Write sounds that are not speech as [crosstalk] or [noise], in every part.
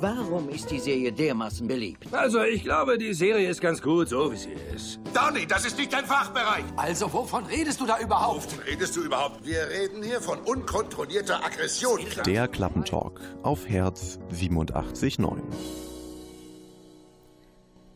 Warum ist die Serie dermaßen beliebt? Also, ich glaube, die Serie ist ganz gut, so wie sie ist. Donny, das ist nicht dein Fachbereich. Also, wovon redest du da überhaupt? Wovon redest du überhaupt? Wir reden hier von unkontrollierter Aggression. Der Klappentalk auf Herz 87.9.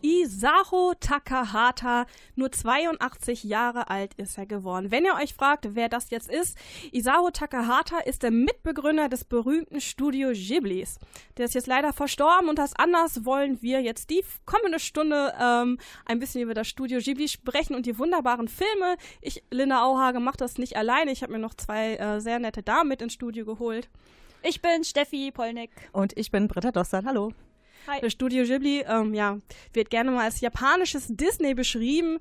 Isao Takahata, nur 82 Jahre alt ist er geworden. Wenn ihr euch fragt, wer das jetzt ist, Isao Takahata ist der Mitbegründer des berühmten Studio Ghiblis. Der ist jetzt leider verstorben und das anders wollen wir jetzt die kommende Stunde ähm, ein bisschen über das Studio Ghibli sprechen und die wunderbaren Filme. Ich, Linda Auhage, mache das nicht alleine. Ich habe mir noch zwei äh, sehr nette Damen mit ins Studio geholt. Ich bin Steffi Polnick. Und ich bin Britta Dostal. Hallo. Hi. Studio Ghibli, ähm, ja, wird gerne mal als japanisches Disney beschrieben.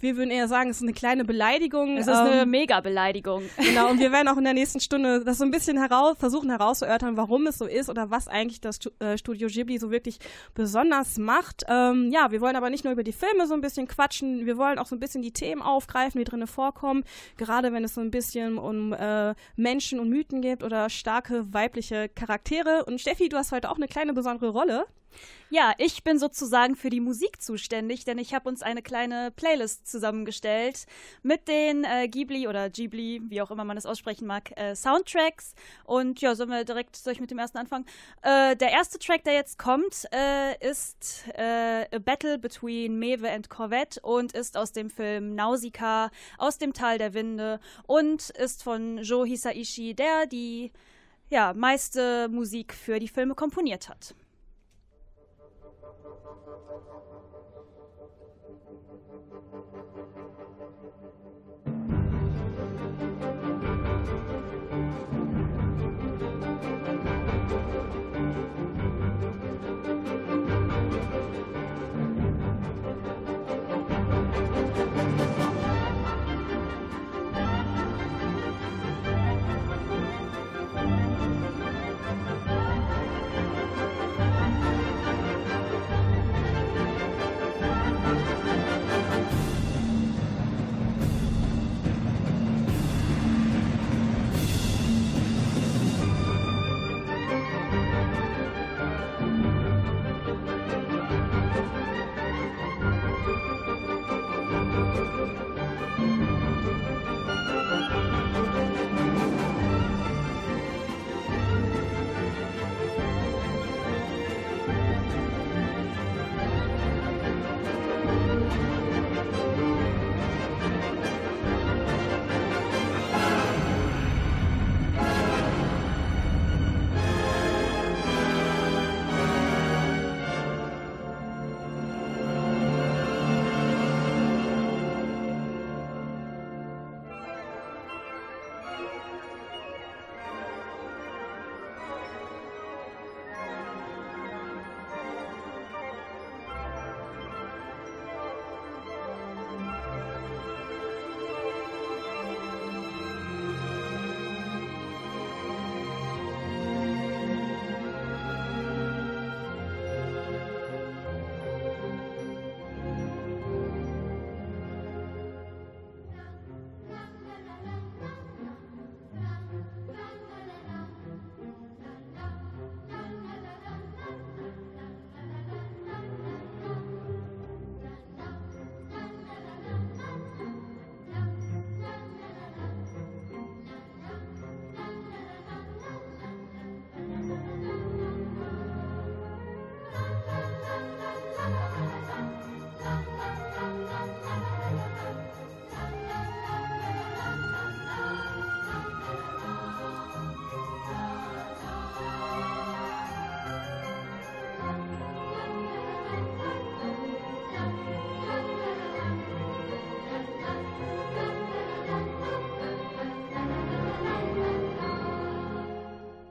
Wir würden eher sagen, es ist eine kleine Beleidigung. Es ist ähm, eine Mega-Beleidigung. Genau, und wir werden auch in der nächsten Stunde das so ein bisschen heraus, versuchen herauszuerörtern, warum es so ist oder was eigentlich das äh, Studio Ghibli so wirklich besonders macht. Ähm, ja, wir wollen aber nicht nur über die Filme so ein bisschen quatschen, wir wollen auch so ein bisschen die Themen aufgreifen, die drinnen vorkommen. Gerade wenn es so ein bisschen um äh, Menschen und Mythen geht oder starke weibliche Charaktere. Und Steffi, du hast heute auch eine kleine besondere Rolle. Ja, ich bin sozusagen für die Musik zuständig, denn ich habe uns eine kleine Playlist zusammengestellt mit den äh, Ghibli oder Ghibli, wie auch immer man es aussprechen mag, äh, Soundtracks. Und ja, sollen wir direkt, soll ich mit dem ersten anfangen? Äh, der erste Track, der jetzt kommt, äh, ist äh, A Battle Between Mewe and Corvette und ist aus dem Film Nausicaa, aus dem Tal der Winde und ist von Joe Hisaishi, der die ja, meiste Musik für die Filme komponiert hat.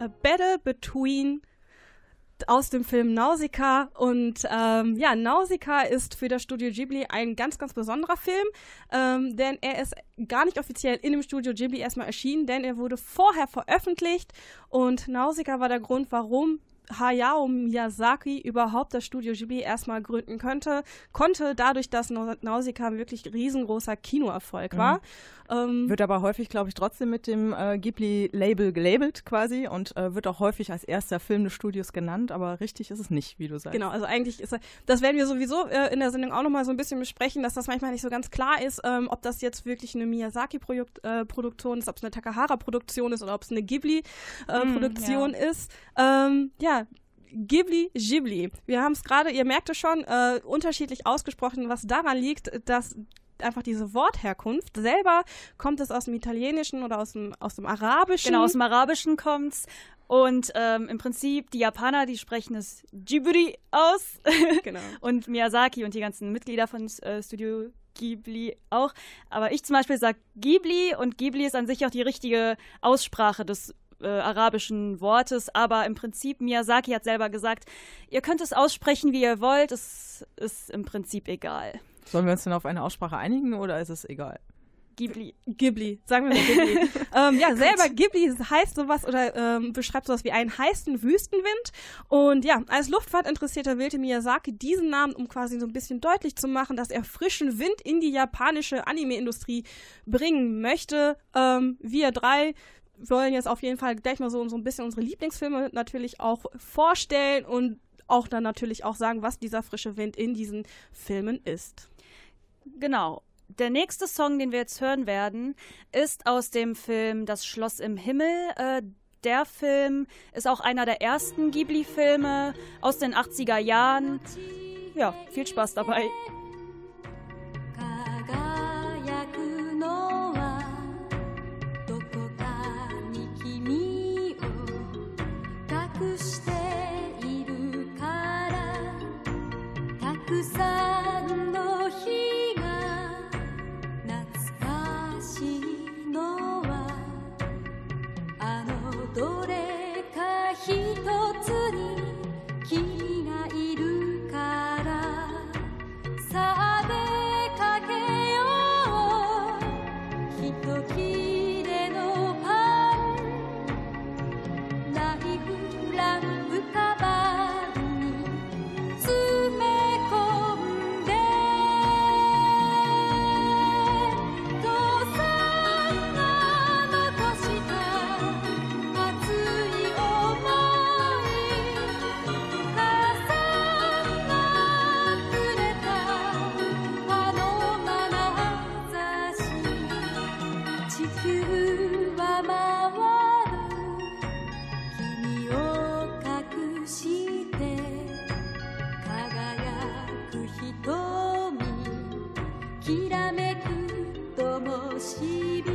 A Battle Between aus dem Film Nausicaa und ähm, ja, Nausicaa ist für das Studio Ghibli ein ganz, ganz besonderer Film, ähm, denn er ist gar nicht offiziell in dem Studio Ghibli erstmal erschienen, denn er wurde vorher veröffentlicht und Nausicaa war der Grund, warum Hayao Miyazaki überhaupt das Studio Ghibli erstmal gründen könnte, konnte, dadurch, dass Nausicaa wirklich riesengroßer Kinoerfolg war. Mhm. Ähm, wird aber häufig, glaube ich, trotzdem mit dem äh, Ghibli-Label gelabelt quasi und äh, wird auch häufig als erster Film des Studios genannt, aber richtig ist es nicht, wie du sagst. Genau, also eigentlich ist das werden wir sowieso äh, in der Sendung auch nochmal so ein bisschen besprechen, dass das manchmal nicht so ganz klar ist, ähm, ob das jetzt wirklich eine Miyazaki-Produktion äh, ist, ob es eine Takahara-Produktion ist oder ob es eine Ghibli-Produktion mm, ja. ist. Ähm, ja, Ghibli, Ghibli. Wir haben es gerade, ihr merkt es schon, äh, unterschiedlich ausgesprochen, was daran liegt, dass einfach diese Wortherkunft. Selber kommt es aus dem Italienischen oder aus dem, aus dem Arabischen. Genau, aus dem Arabischen kommt es. Und ähm, im Prinzip, die Japaner, die sprechen es Ghibli aus. [laughs] Genau. und Miyazaki und die ganzen Mitglieder von äh, Studio Ghibli auch. Aber ich zum Beispiel sage Ghibli und Ghibli ist an sich auch die richtige Aussprache des äh, arabischen Wortes, aber im Prinzip, Miyazaki hat selber gesagt, ihr könnt es aussprechen, wie ihr wollt, es ist im Prinzip egal. Sollen wir uns denn auf eine Aussprache einigen oder ist es egal? Ghibli. Ghibli, sagen wir mal Ghibli. [laughs] ähm, ja, selber Ghibli heißt sowas oder ähm, beschreibt sowas wie einen heißen Wüstenwind. Und ja, als Luftfahrtinteressierter wählte Miyazaki diesen Namen, um quasi so ein bisschen deutlich zu machen, dass er frischen Wind in die japanische Anime-Industrie bringen möchte. Ähm, wir drei wollen jetzt auf jeden Fall gleich mal so, so ein bisschen unsere Lieblingsfilme natürlich auch vorstellen und auch dann natürlich auch sagen, was dieser frische Wind in diesen Filmen ist. Genau. Der nächste Song, den wir jetzt hören werden, ist aus dem Film Das Schloss im Himmel. Äh, der Film ist auch einer der ersten Ghibli-Filme aus den 80er Jahren. Ja, viel Spaß dabei. ナ西边。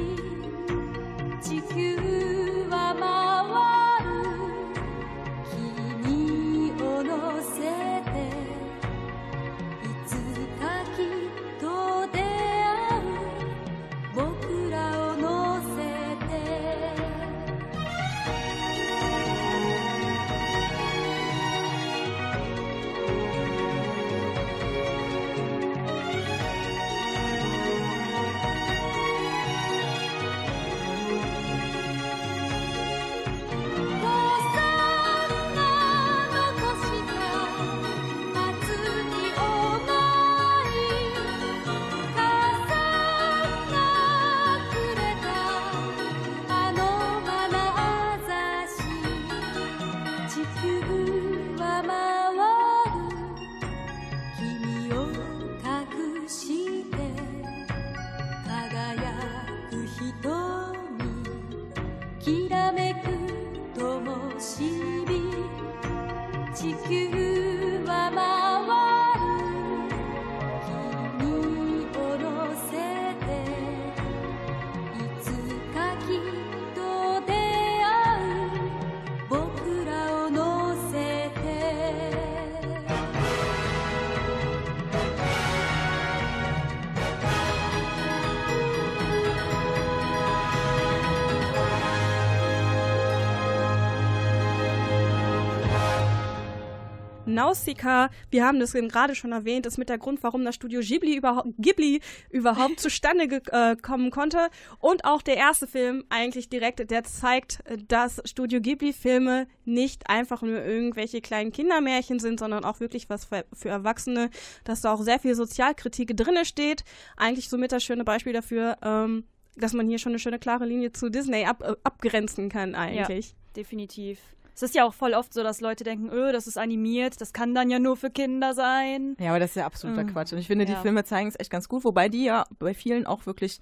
カ wir haben das gerade schon erwähnt, ist mit der Grund, warum das Studio Ghibli überhaupt, Ghibli überhaupt [laughs] zustande äh, kommen konnte. Und auch der erste Film eigentlich direkt, der zeigt, dass Studio Ghibli-Filme nicht einfach nur irgendwelche kleinen Kindermärchen sind, sondern auch wirklich was für, für Erwachsene, dass da auch sehr viel Sozialkritik drinne steht. Eigentlich somit das schöne Beispiel dafür, ähm, dass man hier schon eine schöne klare Linie zu Disney ab, äh, abgrenzen kann eigentlich. Ja, definitiv. Es ist ja auch voll oft so, dass Leute denken, öh, das ist animiert, das kann dann ja nur für Kinder sein. Ja, aber das ist ja absoluter Mhm. Quatsch. Und ich finde, die Ja. Filme zeigen es echt ganz gut, wobei die ja bei vielen auch wirklich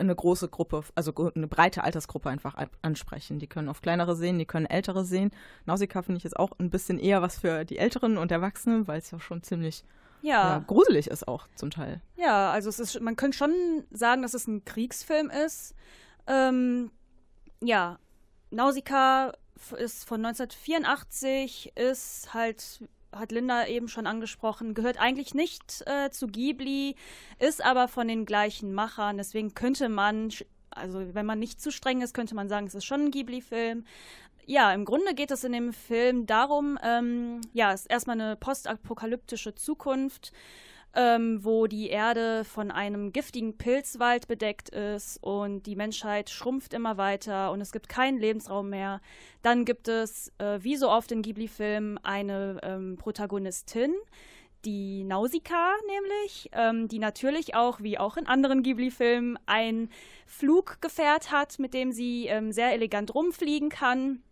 eine große Gruppe, also eine breite Altersgruppe einfach ansprechen. Die können auf kleinere sehen, die können ältere sehen. Nausicaa finde ich jetzt auch ein bisschen eher was für die Älteren und Erwachsenen, weil es ja schon ziemlich ja, Ja, gruselig ist auch zum Teil. ja, also es ist, man könnte schon sagen, dass es ein Kriegsfilm ist. Ähm, ja, Nausicaa ist von 1984, ist halt, hat Linda eben schon angesprochen, gehört eigentlich nicht äh, zu Ghibli, ist aber von den gleichen Machern. Deswegen könnte man, also wenn man nicht zu streng ist, könnte man sagen, es ist schon ein Ghibli-Film. Ja, im Grunde geht es in dem Film darum, ähm, ja, es ist erstmal eine postapokalyptische Zukunft ähm, wo die Erde von einem giftigen Pilzwald bedeckt ist und die Menschheit schrumpft immer weiter und es gibt keinen Lebensraum mehr. Dann gibt es, äh, wie so oft in Ghibli-Filmen, eine ähm, Protagonistin, die Nausicaa nämlich, ähm, die natürlich auch, wie auch in anderen Ghibli-Filmen, ein Fluggefährt hat, mit dem sie ähm, sehr elegant rumfliegen kann.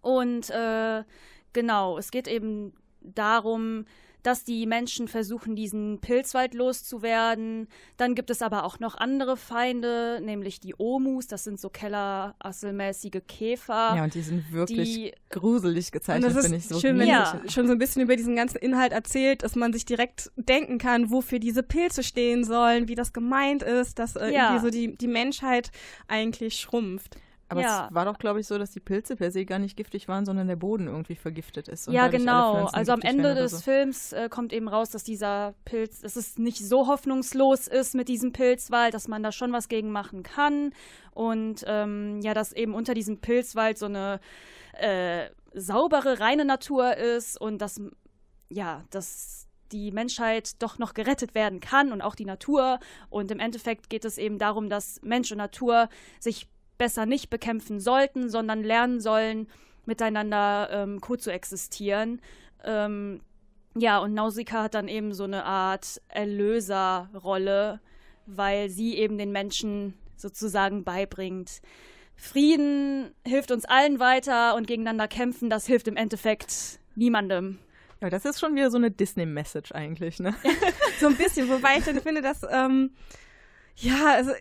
Und äh, genau, es geht eben darum, dass die Menschen versuchen, diesen Pilzwald loszuwerden. Dann gibt es aber auch noch andere Feinde, nämlich die Omus. Das sind so kellerasselmäßige Käfer. Ja, und die sind wirklich die gruselig gezeichnet, das finde ich ist so. schön, wenn Ja. man schon so ein bisschen über diesen ganzen Inhalt erzählt, dass man sich direkt denken kann, wofür diese Pilze stehen sollen, wie das gemeint ist, dass äh, Ja. irgendwie so die, die Menschheit eigentlich schrumpft. Aber Ja. es war doch, glaube ich, so, dass die Pilze per se gar nicht giftig waren, sondern der Boden irgendwie vergiftet ist. ja, genau. Also am Ende des so. Films äh, kommt eben raus, dass dieser Pilz, dass es nicht so hoffnungslos ist mit diesem Pilzwald, dass man da schon was gegen machen kann. Und ähm, ja, dass eben unter diesem Pilzwald so eine äh, saubere, reine Natur ist und dass, ja, dass die Menschheit doch noch gerettet werden kann und auch die Natur. Und im Endeffekt geht es eben darum, dass Mensch und Natur sich besser nicht bekämpfen sollten, sondern lernen sollen, miteinander ähm, co-zu-existieren. Ähm, ja, und Nausicaa hat dann eben so eine Art Erlöserrolle, weil sie eben den Menschen sozusagen beibringt. Frieden hilft uns allen weiter und gegeneinander kämpfen, das hilft im Endeffekt niemandem. Ja, das ist schon wieder so eine Disney-Message eigentlich, ne? [laughs] So ein bisschen, wobei ich dann finde, dass, ähm, ja, also,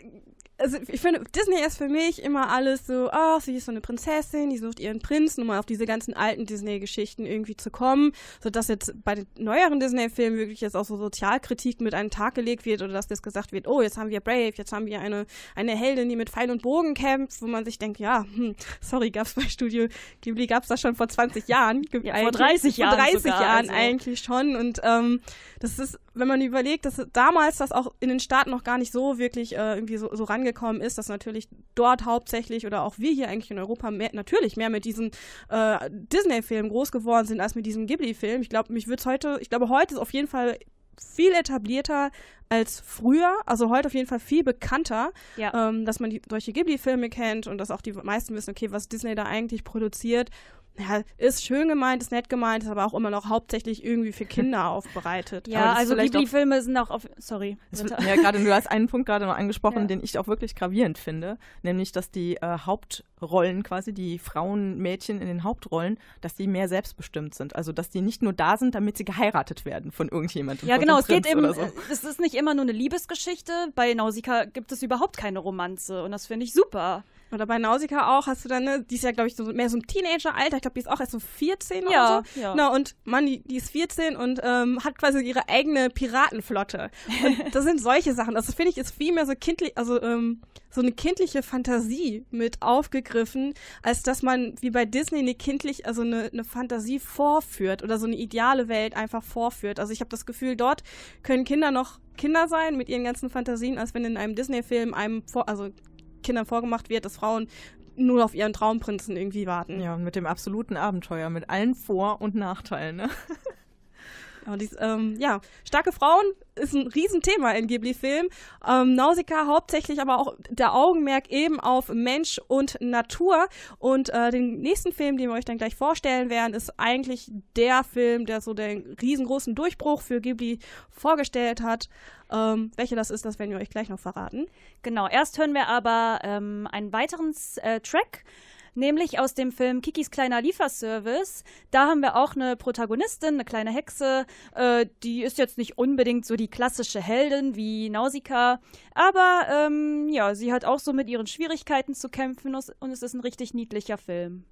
also ich finde, Disney ist für mich immer alles so, ach, sie ist so eine Prinzessin, die sucht ihren Prinzen, um mal auf diese ganzen alten Disney-Geschichten irgendwie zu kommen, sodass jetzt bei den neueren Disney-Filmen wirklich jetzt auch so Sozialkritik mit an den Tag gelegt wird oder dass das gesagt wird, oh, jetzt haben wir Brave, jetzt haben wir eine, eine Heldin, die mit Pfeil und Bogen kämpft, wo man sich denkt, ja, hm, sorry, gab's bei Studio Ghibli, gab's das schon vor 20 Jahren. Ja, vor 30 vor Jahren 30 sogar, Jahren also. eigentlich schon und ähm, das ist, wenn man überlegt, dass damals das auch in den Staaten noch gar nicht so wirklich äh, irgendwie so, so rangekommen ist, dass natürlich dort hauptsächlich oder auch wir hier eigentlich in Europa mehr, natürlich mehr mit diesen äh, Disney-Filmen groß geworden sind als mit diesem Ghibli-Film. Ich glaube, mich wird's heute, ich glaube, heute ist auf jeden Fall viel etablierter als früher, also heute auf jeden Fall viel bekannter, Ja. ähm, dass man die, solche Ghibli-Filme kennt und dass auch die meisten wissen, okay, was Disney da eigentlich produziert. Ja, ist schön gemeint, ist nett gemeint, ist aber auch immer noch hauptsächlich irgendwie für Kinder [laughs] aufbereitet. Ja, also auch- Ghibli-Filme sind auch auf. Sorry. Ja, gerade du hast einen Punkt gerade noch angesprochen, Ja. den ich auch wirklich gravierend finde, nämlich, dass die äh, Hauptrollen quasi, die Frauen, Mädchen in den Hauptrollen, dass die mehr selbstbestimmt sind. Also, dass die nicht nur da sind, damit sie geheiratet werden von irgendjemandem. Ja, von genau, es geht eben, So. es ist nicht immer nur eine Liebesgeschichte. Bei Nausicaa gibt es überhaupt keine Romanze und das finde ich super. Oder bei Nausicaa auch hast du dann, ne, die ist ja, glaube ich, so mehr so im Teenageralter. Ich glaube, die ist auch erst so 14 Ja, oder so. ja. Genau, und Mann, die, die ist 14 und ähm, hat quasi ihre eigene Piratenflotte. Und [laughs] das sind solche Sachen. Das finde ich ist viel mehr so kindlich, also ähm, so eine kindliche Fantasie mit aufgegriffen, als dass man wie bei Disney eine kindlich, also eine, eine Fantasie vorführt oder so eine ideale Welt einfach vorführt. Also ich habe das Gefühl, dort können Kinder noch Kinder sein mit ihren ganzen Fantasien, als wenn in einem Disney-Film einem vor, also Kindern vorgemacht wird, dass Frauen nur auf ihren Traumprinzen irgendwie warten. Ja, mit dem absoluten Abenteuer, mit allen Vor- und Nachteilen. Ne? [laughs] Ja, dies, ähm, ja, starke Frauen ist ein Riesenthema in Ghibli-Filmen. Ähm, Nausicaa hauptsächlich aber auch der Augenmerk eben auf Mensch und Natur. Und äh, den nächsten Film, den wir euch dann gleich vorstellen werden, ist eigentlich der Film, der so den riesengroßen Durchbruch für Ghibli vorgestellt hat. Ähm, welcher das ist, das werden wir euch gleich noch verraten. Genau, erst hören wir aber ähm, einen weiteren äh, Track nämlich aus dem Film Kikis kleiner Lieferservice. Da haben wir auch eine Protagonistin, eine kleine Hexe. Äh, die ist jetzt nicht unbedingt so die klassische Heldin wie Nausicaa, aber ähm, ja, sie hat auch so mit ihren Schwierigkeiten zu kämpfen und es ist ein richtig niedlicher Film.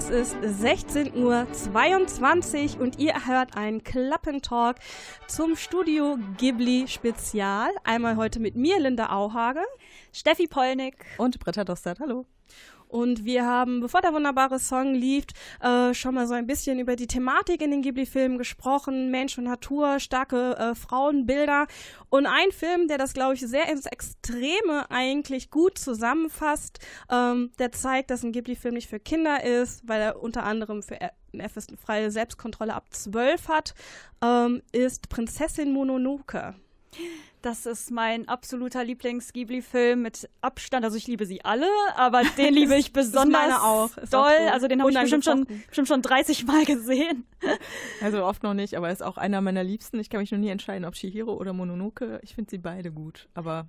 Es ist 16.22 Uhr und ihr hört einen Klappentalk zum Studio Ghibli Spezial. Einmal heute mit mir, Linda Auhage, Steffi Polnick und Britta Dostert. Hallo. Und wir haben, bevor der wunderbare Song lief, äh, schon mal so ein bisschen über die Thematik in den Ghibli-Filmen gesprochen. Mensch und Natur, starke äh, Frauenbilder. Und ein Film, der das, glaube ich, sehr ins Extreme eigentlich gut zusammenfasst, ähm, der zeigt, dass ein Ghibli-Film nicht für Kinder ist, weil er unter anderem für eine freie Selbstkontrolle ab 12 hat, ähm, ist Prinzessin Mononoke. Das ist mein absoluter Lieblings-Ghibli-Film mit Abstand. Also ich liebe sie alle, aber den liebe [laughs] ich besonders auch. doll. Auch also den habe ich bestimmt schon, bestimmt schon 30 Mal gesehen. [laughs] Also oft noch nicht, aber er ist auch einer meiner Liebsten. Ich kann mich noch nie entscheiden, ob Shihiro oder Mononoke. Ich finde sie beide gut, aber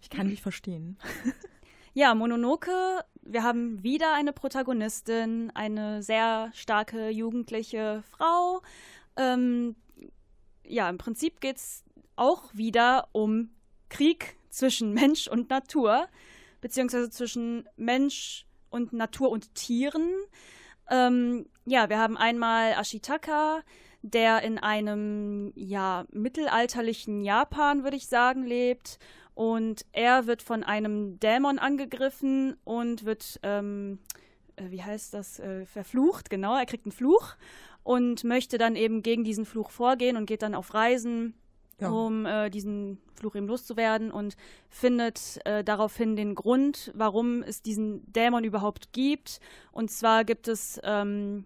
ich kann nicht verstehen. [laughs] Ja, Mononoke, wir haben wieder eine Protagonistin, eine sehr starke jugendliche Frau. Ähm, ja, im Prinzip geht es auch wieder um Krieg zwischen Mensch und Natur, beziehungsweise zwischen Mensch und Natur und Tieren. Ähm, ja, wir haben einmal Ashitaka, der in einem ja mittelalterlichen Japan, würde ich sagen, lebt. Und er wird von einem Dämon angegriffen und wird, ähm, äh, wie heißt das, äh, verflucht, genau, er kriegt einen Fluch und möchte dann eben gegen diesen Fluch vorgehen und geht dann auf Reisen ja. um äh, diesen Fluch eben loszuwerden und findet äh, daraufhin den Grund, warum es diesen Dämon überhaupt gibt. Und zwar gibt es ähm,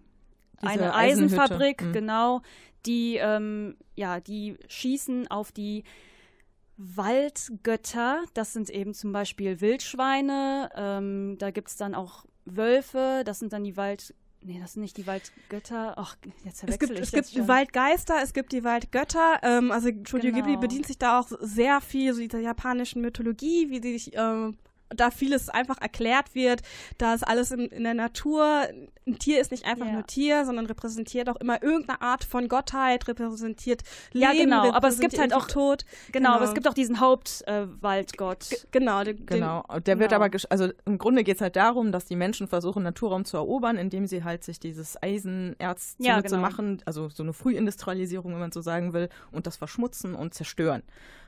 eine Eisenfabrik, mhm. genau, die ähm, ja, die schießen auf die Waldgötter. Das sind eben zum Beispiel Wildschweine. Ähm, da gibt es dann auch Wölfe. Das sind dann die Wald Nee, das sind nicht die Waldgötter. Ach, jetzt verwechsel es gibt, ich Es gibt schon. Waldgeister, es gibt die Waldgötter. Ähm, also Studio genau. Ghibli bedient sich da auch sehr viel so dieser japanischen Mythologie, wie sie sich ähm, da vieles einfach erklärt wird, dass alles in, in der Natur, ein Tier ist nicht einfach ja. nur Tier, sondern repräsentiert auch immer irgendeine Art von Gottheit, repräsentiert Leben, ja, genau. aber es gibt halt auch Tod. Genau, genau, aber es gibt auch diesen Hauptwaldgott. Äh, genau, den, genau. Der wird genau. aber, also im Grunde geht es halt darum, dass die Menschen versuchen, Naturraum zu erobern, indem sie halt sich dieses Eisenerz ja, genau. machen, also so eine Frühindustrialisierung, wenn man so sagen will, und das verschmutzen und zerstören.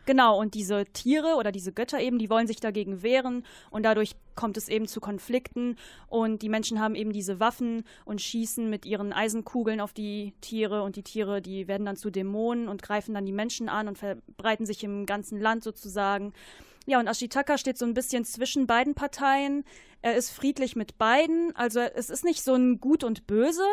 Genau, und diese Tiere oder diese Götter eben, die wollen sich dagegen wehren und dadurch kommt es eben zu Konflikten und die Menschen haben eben diese Waffen und schießen mit ihren Eisenkugeln auf die Tiere und die Tiere, die werden dann zu Dämonen und greifen dann die Menschen an und verbreiten sich im ganzen Land sozusagen. Ja, und Ashitaka steht so ein bisschen zwischen beiden Parteien. Er ist friedlich mit beiden. Also es ist nicht so ein Gut und Böse.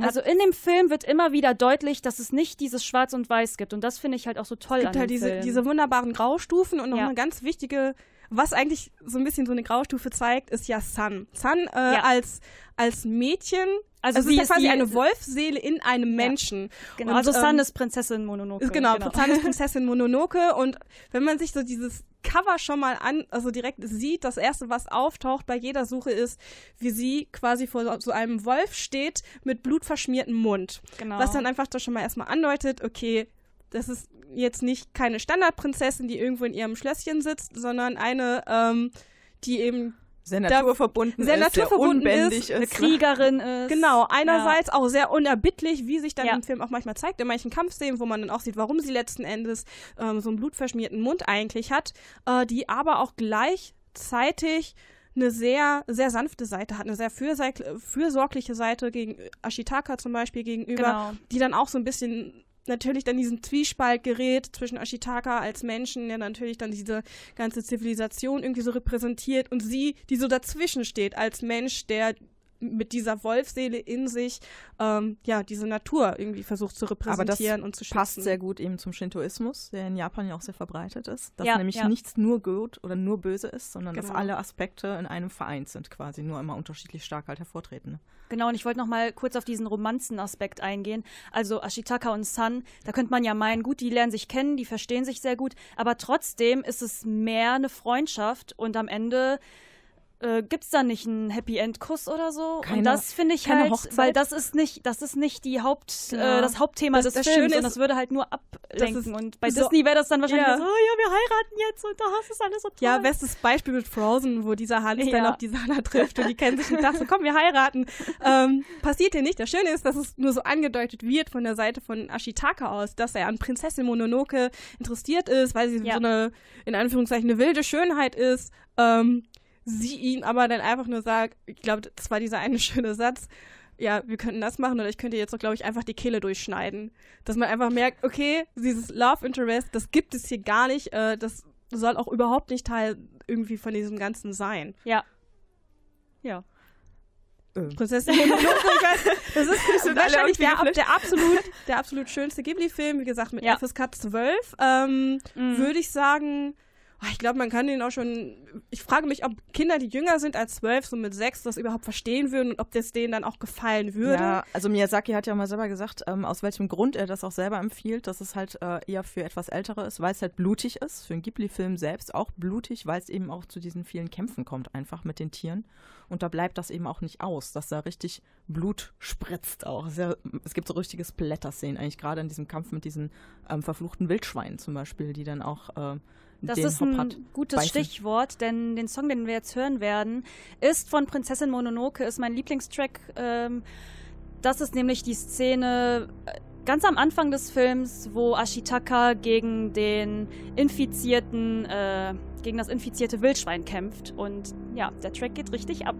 also in dem Film wird immer wieder deutlich, dass es nicht dieses Schwarz und Weiß gibt. Und das finde ich halt auch so toll es gibt an halt diese, Film. diese wunderbaren Graustufen und noch ja. eine ganz wichtige was eigentlich so ein bisschen so eine Graustufe zeigt, ist ja Sun. Sun äh, ja. als, als Mädchen also, also sie ist ja quasi eine Wolfseele in einem Menschen. Ja, genau. Und, also Sun ähm, ist Prinzessin Mononoke. Genau, genau. Sun ist [laughs] Prinzessin Mononoke und wenn man sich so dieses Cover schon mal an, also direkt sieht, das erste, was auftaucht bei jeder Suche ist, wie sie quasi vor so einem Wolf steht mit blutverschmiertem Mund. Genau. Was dann einfach doch schon mal erstmal andeutet, okay, das ist jetzt nicht keine Standardprinzessin, die irgendwo in ihrem Schlösschen sitzt, sondern eine, ähm, die eben sehr naturverbunden sehr ist, naturverbunden sehr unbändig ist, ist, eine Kriegerin ist. Genau, einerseits ja. auch sehr unerbittlich, wie sich dann ja. im Film auch manchmal zeigt, in manchen Kampfszenen, wo man dann auch sieht, warum sie letzten Endes ähm, so einen blutverschmierten Mund eigentlich hat, äh, die aber auch gleichzeitig eine sehr, sehr sanfte Seite hat, eine sehr fürsorgliche Seite gegen Ashitaka zum Beispiel gegenüber, genau. die dann auch so ein bisschen natürlich dann diesen Zwiespalt gerät zwischen Ashitaka als Menschen, der natürlich dann diese ganze Zivilisation irgendwie so repräsentiert und sie, die so dazwischen steht als Mensch, der mit dieser Wolfseele in sich ähm, ja diese Natur irgendwie versucht zu repräsentieren und zu schützen. passt sehr gut eben zum Shintoismus, der in Japan ja auch sehr verbreitet ist, dass ja, nämlich ja. nichts nur gut oder nur böse ist, sondern genau. dass alle Aspekte in einem vereint sind, quasi nur immer unterschiedlich stark halt hervortreten. Genau, und ich wollte noch mal kurz auf diesen Romanzen-Aspekt eingehen. Also Ashitaka und Sun, da könnte man ja meinen, gut, die lernen sich kennen, die verstehen sich sehr gut, aber trotzdem ist es mehr eine Freundschaft und am Ende äh, gibt es da nicht einen Happy End Kuss oder so? Keine, und das finde ich halt, Hochzeit? weil das ist nicht, das ist nicht die Haupt, ja. äh, das Hauptthema das, des das Films ist, und das würde halt nur ablenken. Und bei so, Disney wäre das dann wahrscheinlich ja. so, oh ja, wir heiraten jetzt und da hast du alles so toll. Ja, bestes Beispiel mit Frozen, wo dieser Hans ja. dann auf die Sana trifft und die kennen sich und sagt so, komm, wir heiraten. Ähm, passiert hier nicht. Das Schöne ist, dass es nur so angedeutet wird von der Seite von Ashitaka aus, dass er an Prinzessin Mononoke interessiert ist, weil sie so eine, in Anführungszeichen, eine wilde Schönheit ist. Ähm, sie ihn aber dann einfach nur sagt, ich glaube, das war dieser eine [laughs] schöne Satz, ja, wir könnten das machen oder ich könnte jetzt, glaube ich, einfach die Kehle durchschneiden. Dass man einfach merkt, okay, dieses Love Interest, das gibt es hier gar nicht, äh, das soll auch überhaupt nicht Teil irgendwie von diesem Ganzen sein. Ja. Ja. Prinzessin Mononoke, das ist [laughs] wahrscheinlich der, der, absolut, der absolut schönste Ghibli-Film, wie gesagt, mit ja. FSK 12. Ähm, mhm. Würde ich sagen, ich glaube, man kann den auch schon. Ich frage mich, ob Kinder, die jünger sind als zwölf, so mit sechs, das überhaupt verstehen würden und ob das denen dann auch gefallen würde. Ja, also Miyazaki hat ja mal selber gesagt, ähm, aus welchem Grund er das auch selber empfiehlt, dass es halt äh, eher für etwas Ältere ist, weil es halt blutig ist. Für einen Ghibli-Film selbst auch blutig, weil es eben auch zu diesen vielen Kämpfen kommt, einfach mit den Tieren. Und da bleibt das eben auch nicht aus, dass da richtig Blut spritzt auch. Ja, es gibt so richtige Splatter-Szenen, eigentlich gerade in diesem Kampf mit diesen ähm, verfluchten Wildschweinen zum Beispiel, die dann auch. Äh, das ist ein gutes beißen. Stichwort, denn den Song, den wir jetzt hören werden, ist von Prinzessin Mononoke, ist mein Lieblingstrack. Ähm, das ist nämlich die Szene äh, ganz am Anfang des Films, wo Ashitaka gegen den infizierten, äh, gegen das infizierte Wildschwein kämpft. Und ja, der Track geht richtig ab.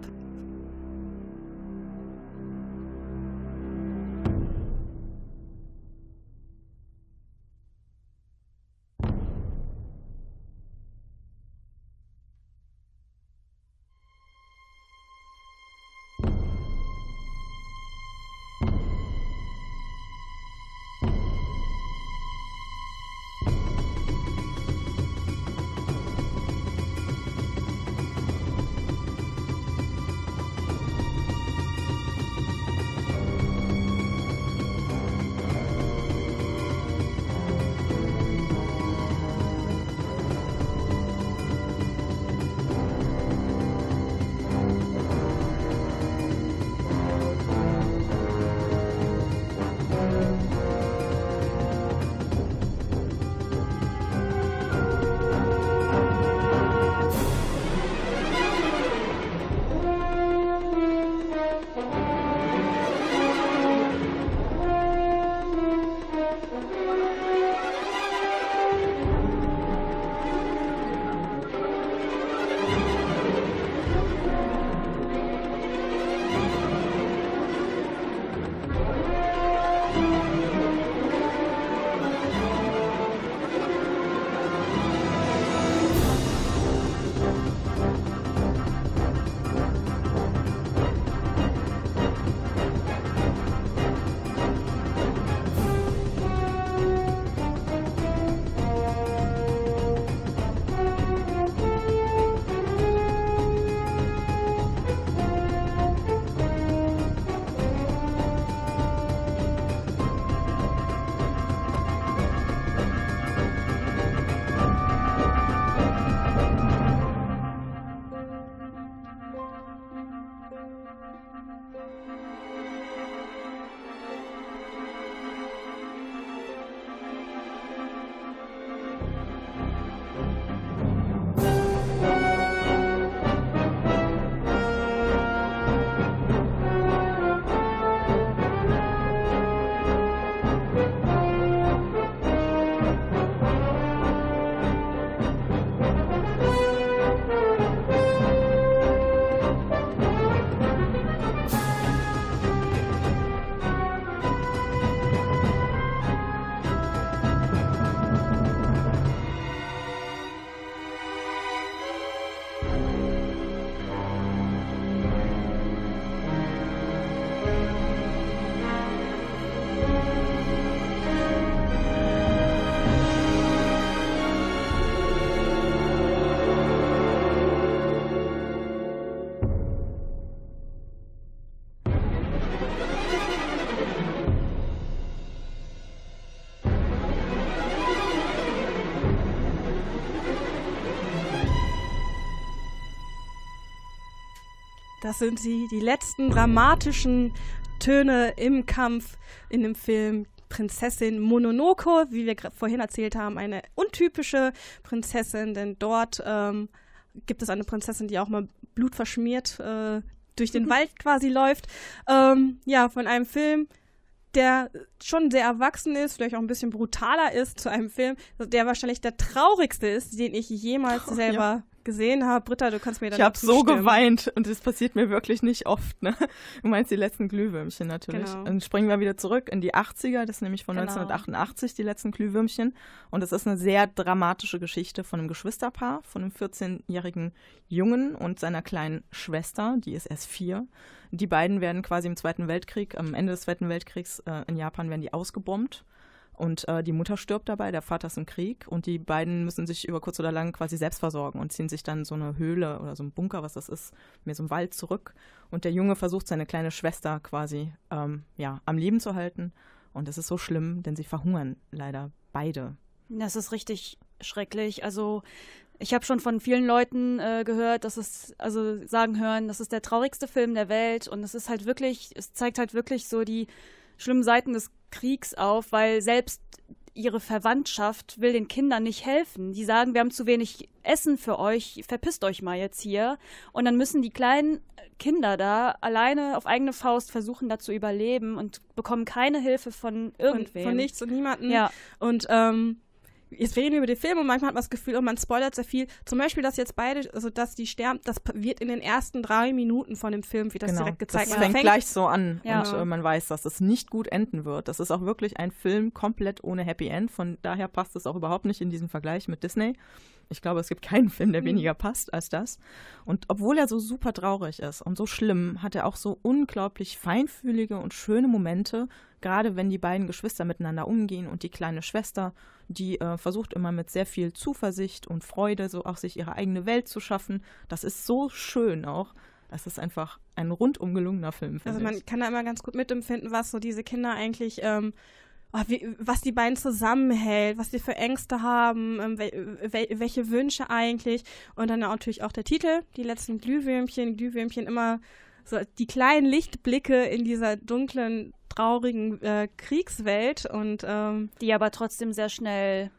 Das sind sie, die letzten dramatischen Töne im Kampf in dem Film Prinzessin Mononoke, wie wir vorhin erzählt haben, eine untypische Prinzessin, denn dort ähm, gibt es eine Prinzessin, die auch mal blutverschmiert äh, durch den Wald quasi läuft. Ähm, ja, von einem Film, der schon sehr erwachsen ist, vielleicht auch ein bisschen brutaler ist zu einem Film, der wahrscheinlich der traurigste ist, den ich jemals [laughs] oh, selber ja gesehen habe. Britta, du kannst mir dann Ich habe so geweint und das passiert mir wirklich nicht oft. Ne? Du meinst die letzten Glühwürmchen natürlich. Genau. Dann springen wir wieder zurück in die 80er, das ist nämlich von Genau. 1988, die letzten Glühwürmchen. Und es ist eine sehr dramatische Geschichte von einem Geschwisterpaar, von einem 14-jährigen Jungen und seiner kleinen Schwester, die ist erst vier. Die beiden werden quasi im Zweiten Weltkrieg, am Ende des Zweiten Weltkriegs äh, in Japan werden die ausgebombt. Und äh, die Mutter stirbt dabei, der Vater ist im Krieg und die beiden müssen sich über kurz oder lang quasi selbst versorgen und ziehen sich dann so eine Höhle oder so ein Bunker, was das ist, mehr so ein Wald zurück. Und der Junge versucht seine kleine Schwester quasi ähm, ja, am Leben zu halten. Und das ist so schlimm, denn sie verhungern leider beide. Das ist richtig schrecklich. Also ich habe schon von vielen Leuten äh, gehört, dass es, also sagen hören, das ist der traurigste Film der Welt und es ist halt wirklich, es zeigt halt wirklich so die schlimmen Seiten des Kriegs auf, weil selbst ihre Verwandtschaft will den Kindern nicht helfen. Die sagen, wir haben zu wenig Essen für euch, verpisst euch mal jetzt hier. Und dann müssen die kleinen Kinder da alleine auf eigene Faust versuchen, da zu überleben und bekommen keine Hilfe von von, irgendwem. von nichts und niemanden. Ja. Und ähm, jetzt reden wir über den Film und manchmal hat man das Gefühl, oh, man spoilert sehr viel. Zum Beispiel, dass jetzt beide, also dass die sterben, das wird in den ersten drei Minuten von dem Film wird das direkt gezeigt. Genau. Das Man fängt gleich so an Ja. und äh, man weiß, dass es nicht gut enden wird. Das ist auch wirklich ein Film komplett ohne Happy End. Von daher passt es auch überhaupt nicht in diesen Vergleich mit Disney. Ich glaube, es gibt keinen Film, der weniger passt als das. Und obwohl er so super traurig ist und so schlimm, hat er auch so unglaublich feinfühlige und schöne Momente, gerade wenn die beiden Geschwister miteinander umgehen und die kleine Schwester, die äh, versucht immer mit sehr viel Zuversicht und Freude so auch sich ihre eigene Welt zu schaffen. Das ist so schön auch. Das ist einfach ein rundum gelungener Film, Also man ich. kann da immer ganz gut mitempfinden, was so diese Kinder eigentlich, ähm, oh, wie, was die beiden zusammenhält, was die für Ängste haben, ähm, wel, welche Wünsche eigentlich. Und dann natürlich auch der Titel, die letzten Glühwürmchen, Glühwürmchen immer so die kleinen Lichtblicke in dieser dunklen, traurigen äh, Kriegswelt. Und ähm, die aber trotzdem sehr schnell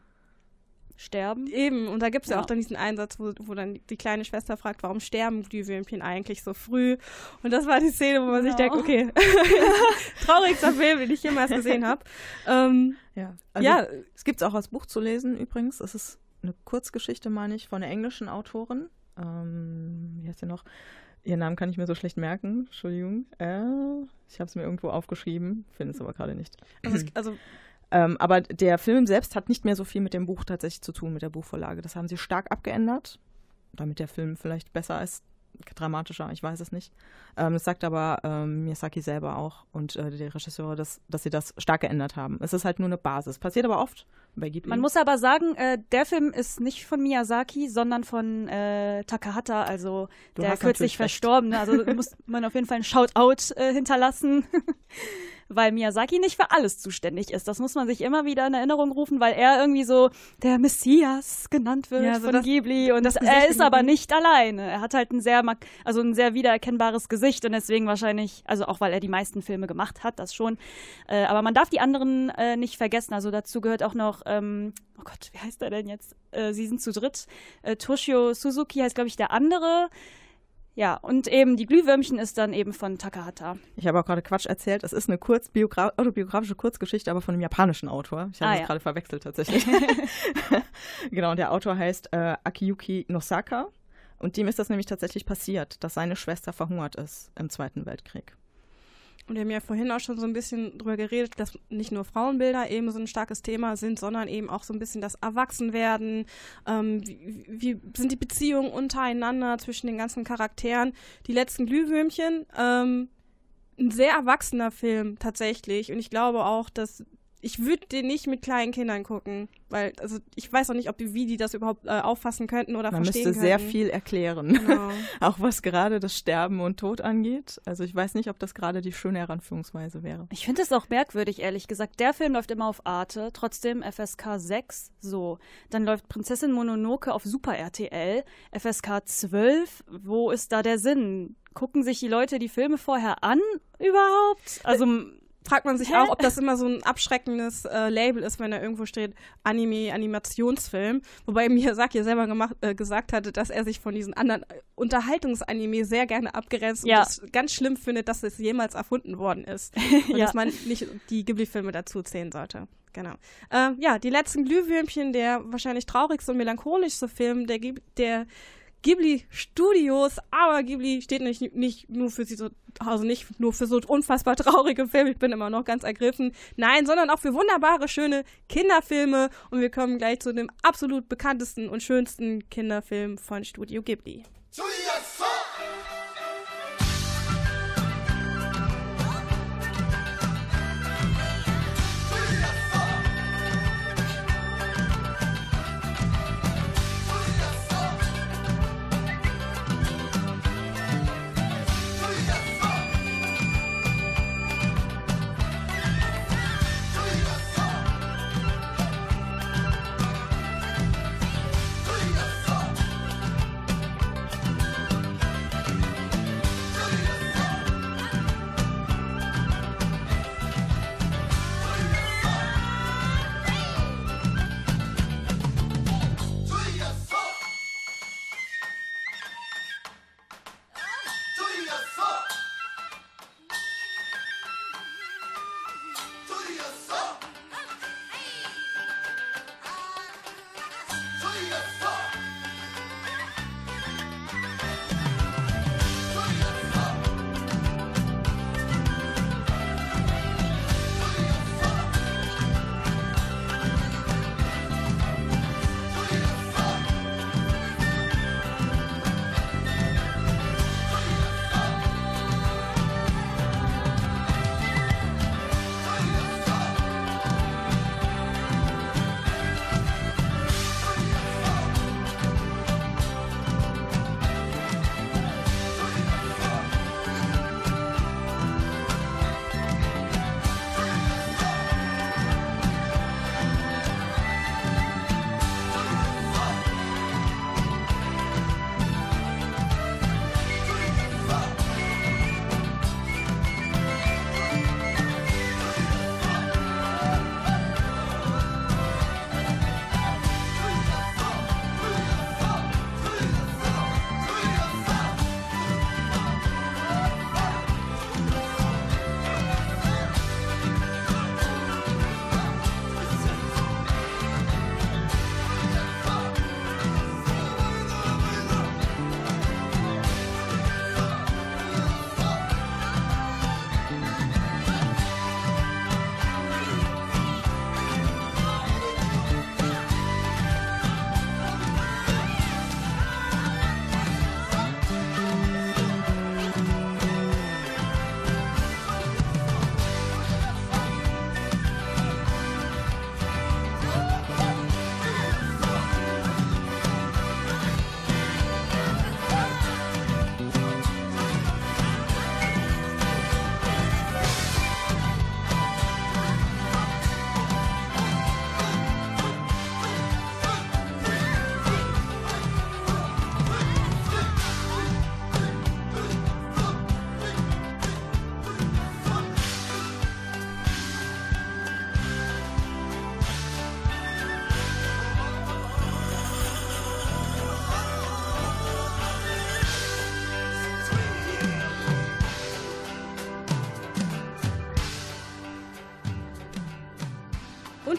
sterben. Eben, und da gibt es ja. Ja. auch dann diesen Einsatz, wo, wo dann die kleine Schwester fragt, warum sterben Glühwürmchen eigentlich so früh? Und das war die Szene, wo man sich Ja. denkt, okay, [laughs] traurigster Film, den ich jemals gesehen habe. Ähm, Ja, also ja, es gibt es auch als Buch zu lesen übrigens. Es ist eine Kurzgeschichte, meine ich, von einer englischen Autorin. Ähm, wie heißt sie noch? Ihren Namen kann ich mir so schlecht merken. Entschuldigung. Äh, ich habe es mir irgendwo aufgeschrieben, finde es aber gerade nicht. also, also Ähm, aber der Film selbst hat nicht mehr so viel mit dem Buch tatsächlich zu tun, mit der Buchvorlage. Das haben sie stark abgeändert, damit der Film vielleicht besser ist, dramatischer, ich weiß es nicht. Ähm, das sagt aber ähm, Miyazaki selber auch und äh, die Regisseure, dass, dass sie das stark geändert haben. Es ist halt nur eine Basis. Passiert aber oft bei Ghibli. Man muss aber sagen, äh, der Film ist nicht von Miyazaki, sondern von äh, Takahata, also Du der kürzlich verstorbene. Also muss man auf jeden Fall ein Shoutout äh, hinterlassen, [laughs] weil Miyazaki nicht für alles zuständig ist. Das muss man sich immer wieder in Erinnerung rufen, weil er irgendwie so der Messias genannt wird Ja, so von das- Ghibli und das er ist aber nicht alleine. Er hat halt ein sehr, also ein sehr wiedererkennbares Gesicht und deswegen wahrscheinlich, also auch weil er die meisten Filme gemacht hat, das schon. Äh, aber man darf die anderen äh, nicht vergessen. Also dazu gehört auch noch, ähm, oh Gott, wie heißt er denn jetzt? Äh, sie sind zu dritt. Äh, Toshio Suzuki heißt, glaube ich, der andere. Ja, und eben die Glühwürmchen ist dann eben von Takahata. Ich habe auch gerade Quatsch erzählt. Es ist eine kurz autobiografische Kurzgeschichte, aber von einem japanischen Autor. Ich habe Ah, das ja. gerade verwechselt tatsächlich. [laughs] [laughs] genau, und der Autor heißt äh, Akiyuki Nosaka. Und dem ist das nämlich tatsächlich passiert, dass seine Schwester verhungert ist im Zweiten Weltkrieg. Und wir haben ja vorhin auch schon so ein bisschen drüber geredet, dass nicht nur Frauenbilder eben so ein starkes Thema sind, sondern eben auch so ein bisschen das Erwachsenwerden. Ähm, wie, wie sind die Beziehungen untereinander zwischen den ganzen Charakteren? Die letzten Glühwürmchen, ähm, ein sehr erwachsener Film tatsächlich. Und ich glaube auch, dass ich würde den nicht mit kleinen Kindern gucken, weil also ich weiß auch nicht, ob die, wie die das überhaupt äh, auffassen könnten oder Man verstehen müsste sehr könnten. viel erklären, Genau. [laughs] auch was gerade das Sterben und Tod angeht. Also ich weiß nicht, ob das gerade die schöne Heranführungsweise wäre. Ich finde es auch merkwürdig, ehrlich gesagt. Der Film läuft immer auf Arte, trotzdem FSK 6, so. Dann läuft Prinzessin Mononoke auf Super RTL, FSK 12, wo ist da der Sinn? Gucken sich die Leute die Filme vorher an überhaupt? Also fragt man sich Hä? auch, ob das immer so ein abschreckendes äh, Label ist, wenn da irgendwo steht Anime, Animationsfilm. Wobei [laughs] Miyazaki ja selber gemacht, äh, gesagt hatte, dass er sich von diesen anderen äh, Unterhaltungsanime sehr gerne abgrenzt Ja. und es ganz schlimm findet, dass es jemals erfunden worden ist. [laughs] Und Ja. dass man nicht die Ghibli-Filme dazu zählen sollte. Genau. Ähm, ja, die letzten Glühwürmchen, der wahrscheinlich traurigste und melancholischste Film der, der Ghibli Studios, aber Ghibli steht nicht, nicht nur für sie so, also nicht nur für so unfassbar traurige Filme, ich bin immer noch ganz ergriffen, nein, sondern auch für wunderbare, schöne Kinderfilme. Und wir kommen gleich zu dem absolut bekanntesten und schönsten Kinderfilm von Studio Ghibli. Und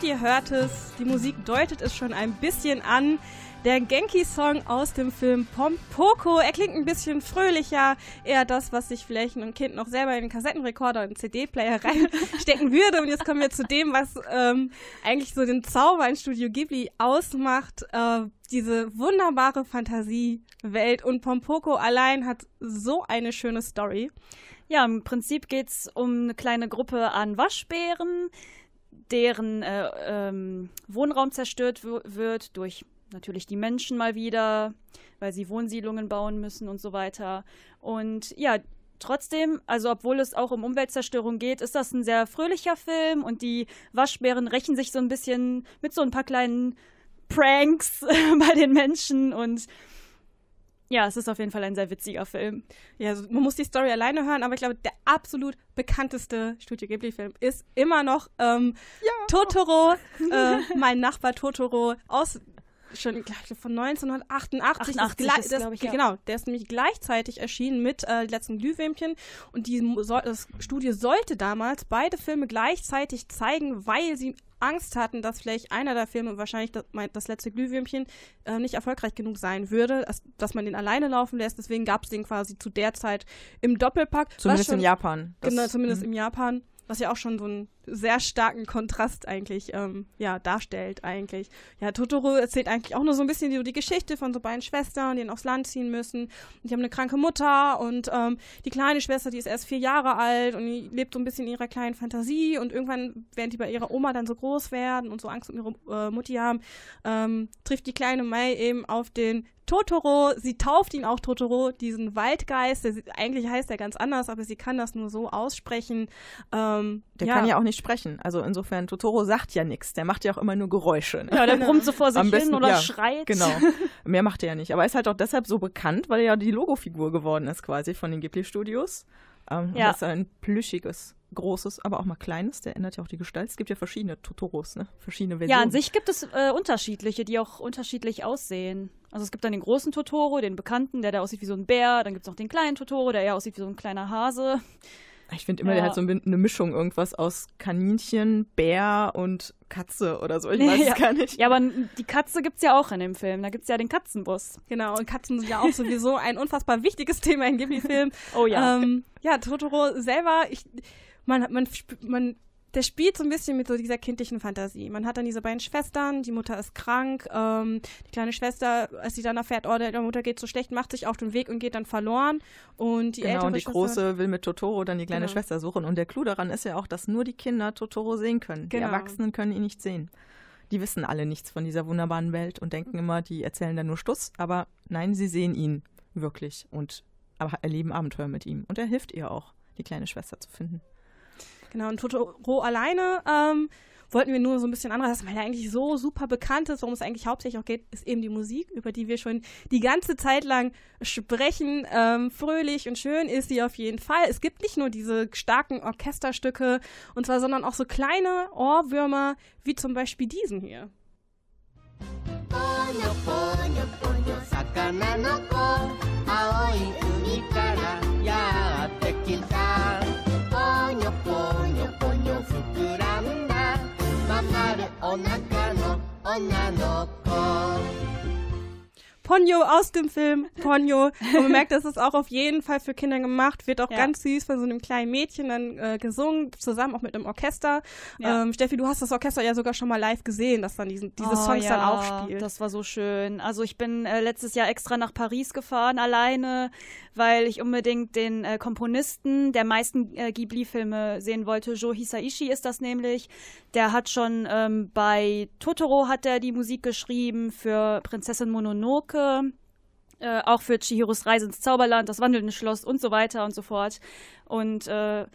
ihr hört es, die Musik deutet es schon ein bisschen an. Der Genki-Song aus dem Film Pompoko, er klingt ein bisschen fröhlicher, eher das, was sich vielleicht ein Kind noch selber in den Kassettenrekorder und CD-Player [laughs] reinstecken würde. Und jetzt kommen wir zu dem, was ähm, eigentlich so den Zauber in Studio Ghibli ausmacht. Äh, diese wunderbare Fantasiewelt. Und Pompoko allein hat so eine schöne Story. Ja, im Prinzip geht es um eine kleine Gruppe an Waschbären, deren äh, ähm, Wohnraum zerstört wird durch natürlich die Menschen mal wieder, weil sie Wohnsiedlungen bauen müssen und so weiter. Und ja, trotzdem, also obwohl es auch um Umweltzerstörung geht, ist das ein sehr fröhlicher Film und die Waschbären rächen sich so ein bisschen mit so ein paar kleinen Pranks [laughs] bei den Menschen und ja, es ist auf jeden Fall ein sehr witziger Film. Ja, also man muss die Story alleine hören, aber ich glaube, der absolut bekannteste Studio Ghibli-Film ist immer noch ähm, ja. Totoro, äh, mein Nachbar Totoro aus schon gleich von 1988. 88 das, ist, das, ich, ja. Genau, der ist nämlich gleichzeitig erschienen mit äh, die letzten Glühwürmchen und die, soll, das Studio sollte damals beide Filme gleichzeitig zeigen, weil sie Angst hatten, dass vielleicht einer der Filme, wahrscheinlich das, mein, das letzte Glühwürmchen, äh, nicht erfolgreich genug sein würde, dass, dass man den alleine laufen lässt. Deswegen gab es den quasi zu der Zeit im Doppelpack. Zumindest schon, in Japan. Das- Genau, zumindest Mhm. im Japan. Was ja auch schon so einen sehr starken Kontrast eigentlich ähm, ja, darstellt eigentlich. Ja, Totoro erzählt eigentlich auch nur so ein bisschen die, die Geschichte von so beiden Schwestern, die dann aufs Land ziehen müssen. Und die haben eine kranke Mutter und ähm, die kleine Schwester, die ist erst vier Jahre alt und die lebt so ein bisschen in ihrer kleinen Fantasie und irgendwann, während die bei ihrer Oma dann so groß werden und so Angst um ihre äh, Mutti haben, ähm, trifft die kleine Mai eben auf den Totoro, sie tauft ihn auch Totoro, diesen Waldgeist, der, eigentlich heißt er ganz anders, aber sie kann das nur so aussprechen. Ähm, Der kann ja auch nicht sprechen. Also insofern, Totoro sagt ja nichts. Der macht ja auch immer nur Geräusche. Ne? Ja, der brummt so vor [laughs] sich Am hin besten- oder ja, schreit. Genau. [laughs] Mehr macht er ja nicht. Aber er ist halt auch deshalb so bekannt, weil er ja die Logofigur geworden ist quasi von den Ghibli-Studios. Ähm, Ja. Das ist ein plüschiges, großes, aber auch mal kleines. Der ändert ja auch die Gestalt. Es gibt ja verschiedene Totoros, ne? Verschiedene Versionen. Ja, an sich gibt es äh, unterschiedliche, die auch unterschiedlich aussehen. Also es gibt dann den großen Totoro, den bekannten, der da aussieht wie so ein Bär. Dann gibt es noch den kleinen Totoro, der eher aussieht wie so ein kleiner Hase. Ich finde immer, Ja. der hat so ein- eine Mischung, irgendwas aus Kaninchen, Bär und Katze oder so. Ich weiß ja. es gar nicht. Ja, aber die Katze gibt's ja auch in dem Film. Da gibt's ja den Katzenbus. Genau, und Katzen sind ja auch sowieso ein unfassbar wichtiges Thema in Ghibli-Filmen. Oh ja. Ähm, ja, Totoro selber, ich, man, man, man, der spielt so ein bisschen mit so dieser kindlichen Fantasie. Man hat dann diese beiden Schwestern, die Mutter ist krank, ähm, die kleine Schwester, als sie dann erfährt, oh, der, Mutter geht so schlecht, macht sich auf den Weg und geht dann verloren. Und die genau, ältere und die Schwester, Große will mit Totoro dann die kleine Genau. Schwester suchen. Und der Clou daran ist ja auch, dass nur die Kinder Totoro sehen können. Die Genau. Erwachsenen können ihn nicht sehen. Die wissen alle nichts von dieser wunderbaren Welt und denken immer, die erzählen dann nur Stuss. Aber nein, sie sehen ihn wirklich und aber erleben Abenteuer mit ihm. Und er hilft ihr auch, die kleine Schwester zu finden. Genau, und Totoro alleine ähm, wollten wir nur so ein bisschen anderes, weil er eigentlich so super bekannt ist, worum es eigentlich hauptsächlich auch geht, ist eben die Musik, über die wir schon die ganze Zeit lang sprechen. Ähm, fröhlich und schön ist sie auf jeden Fall. Es gibt nicht nur diese starken Orchesterstücke und zwar, sondern auch so kleine Ohrwürmer, wie zum Beispiel diesen hier. Sakana no ko, aoi umi kara, yeah. まるおなかのおなのこ」Ponyo aus dem Film Ponyo. Und man [laughs] merkt, das ist auch auf jeden Fall für Kinder gemacht, wird auch Ja. ganz süß von so einem kleinen Mädchen dann äh, gesungen, zusammen auch mit einem Orchester. Ja. Ähm, Steffi, du hast das Orchester ja sogar schon mal live gesehen, dass dann diesen, diese Songs oh, dann ja, auch spielt. Das war so schön. Also ich bin äh, letztes Jahr extra nach Paris gefahren, alleine, weil ich unbedingt den äh, Komponisten der meisten äh, Ghibli-Filme sehen wollte. Joe Hisaishi ist das nämlich. Der hat schon ähm, bei Totoro hat er die Musik geschrieben, für Prinzessin Mononoke. Äh, auch für Chihiros Reise ins Zauberland, das wandelnde Schloss und so weiter und so fort. Und äh,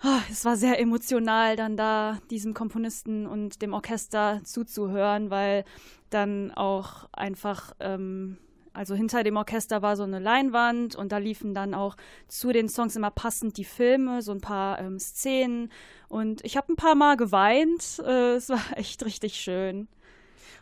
ah, es war sehr emotional, dann da diesem Komponisten und dem Orchester zuzuhören, weil dann auch einfach, ähm, also hinter dem Orchester war so eine Leinwand und da liefen dann auch zu den Songs immer passend die Filme, so ein paar ähm, Szenen. Und ich habe ein paar Mal geweint. Äh, es war echt richtig schön.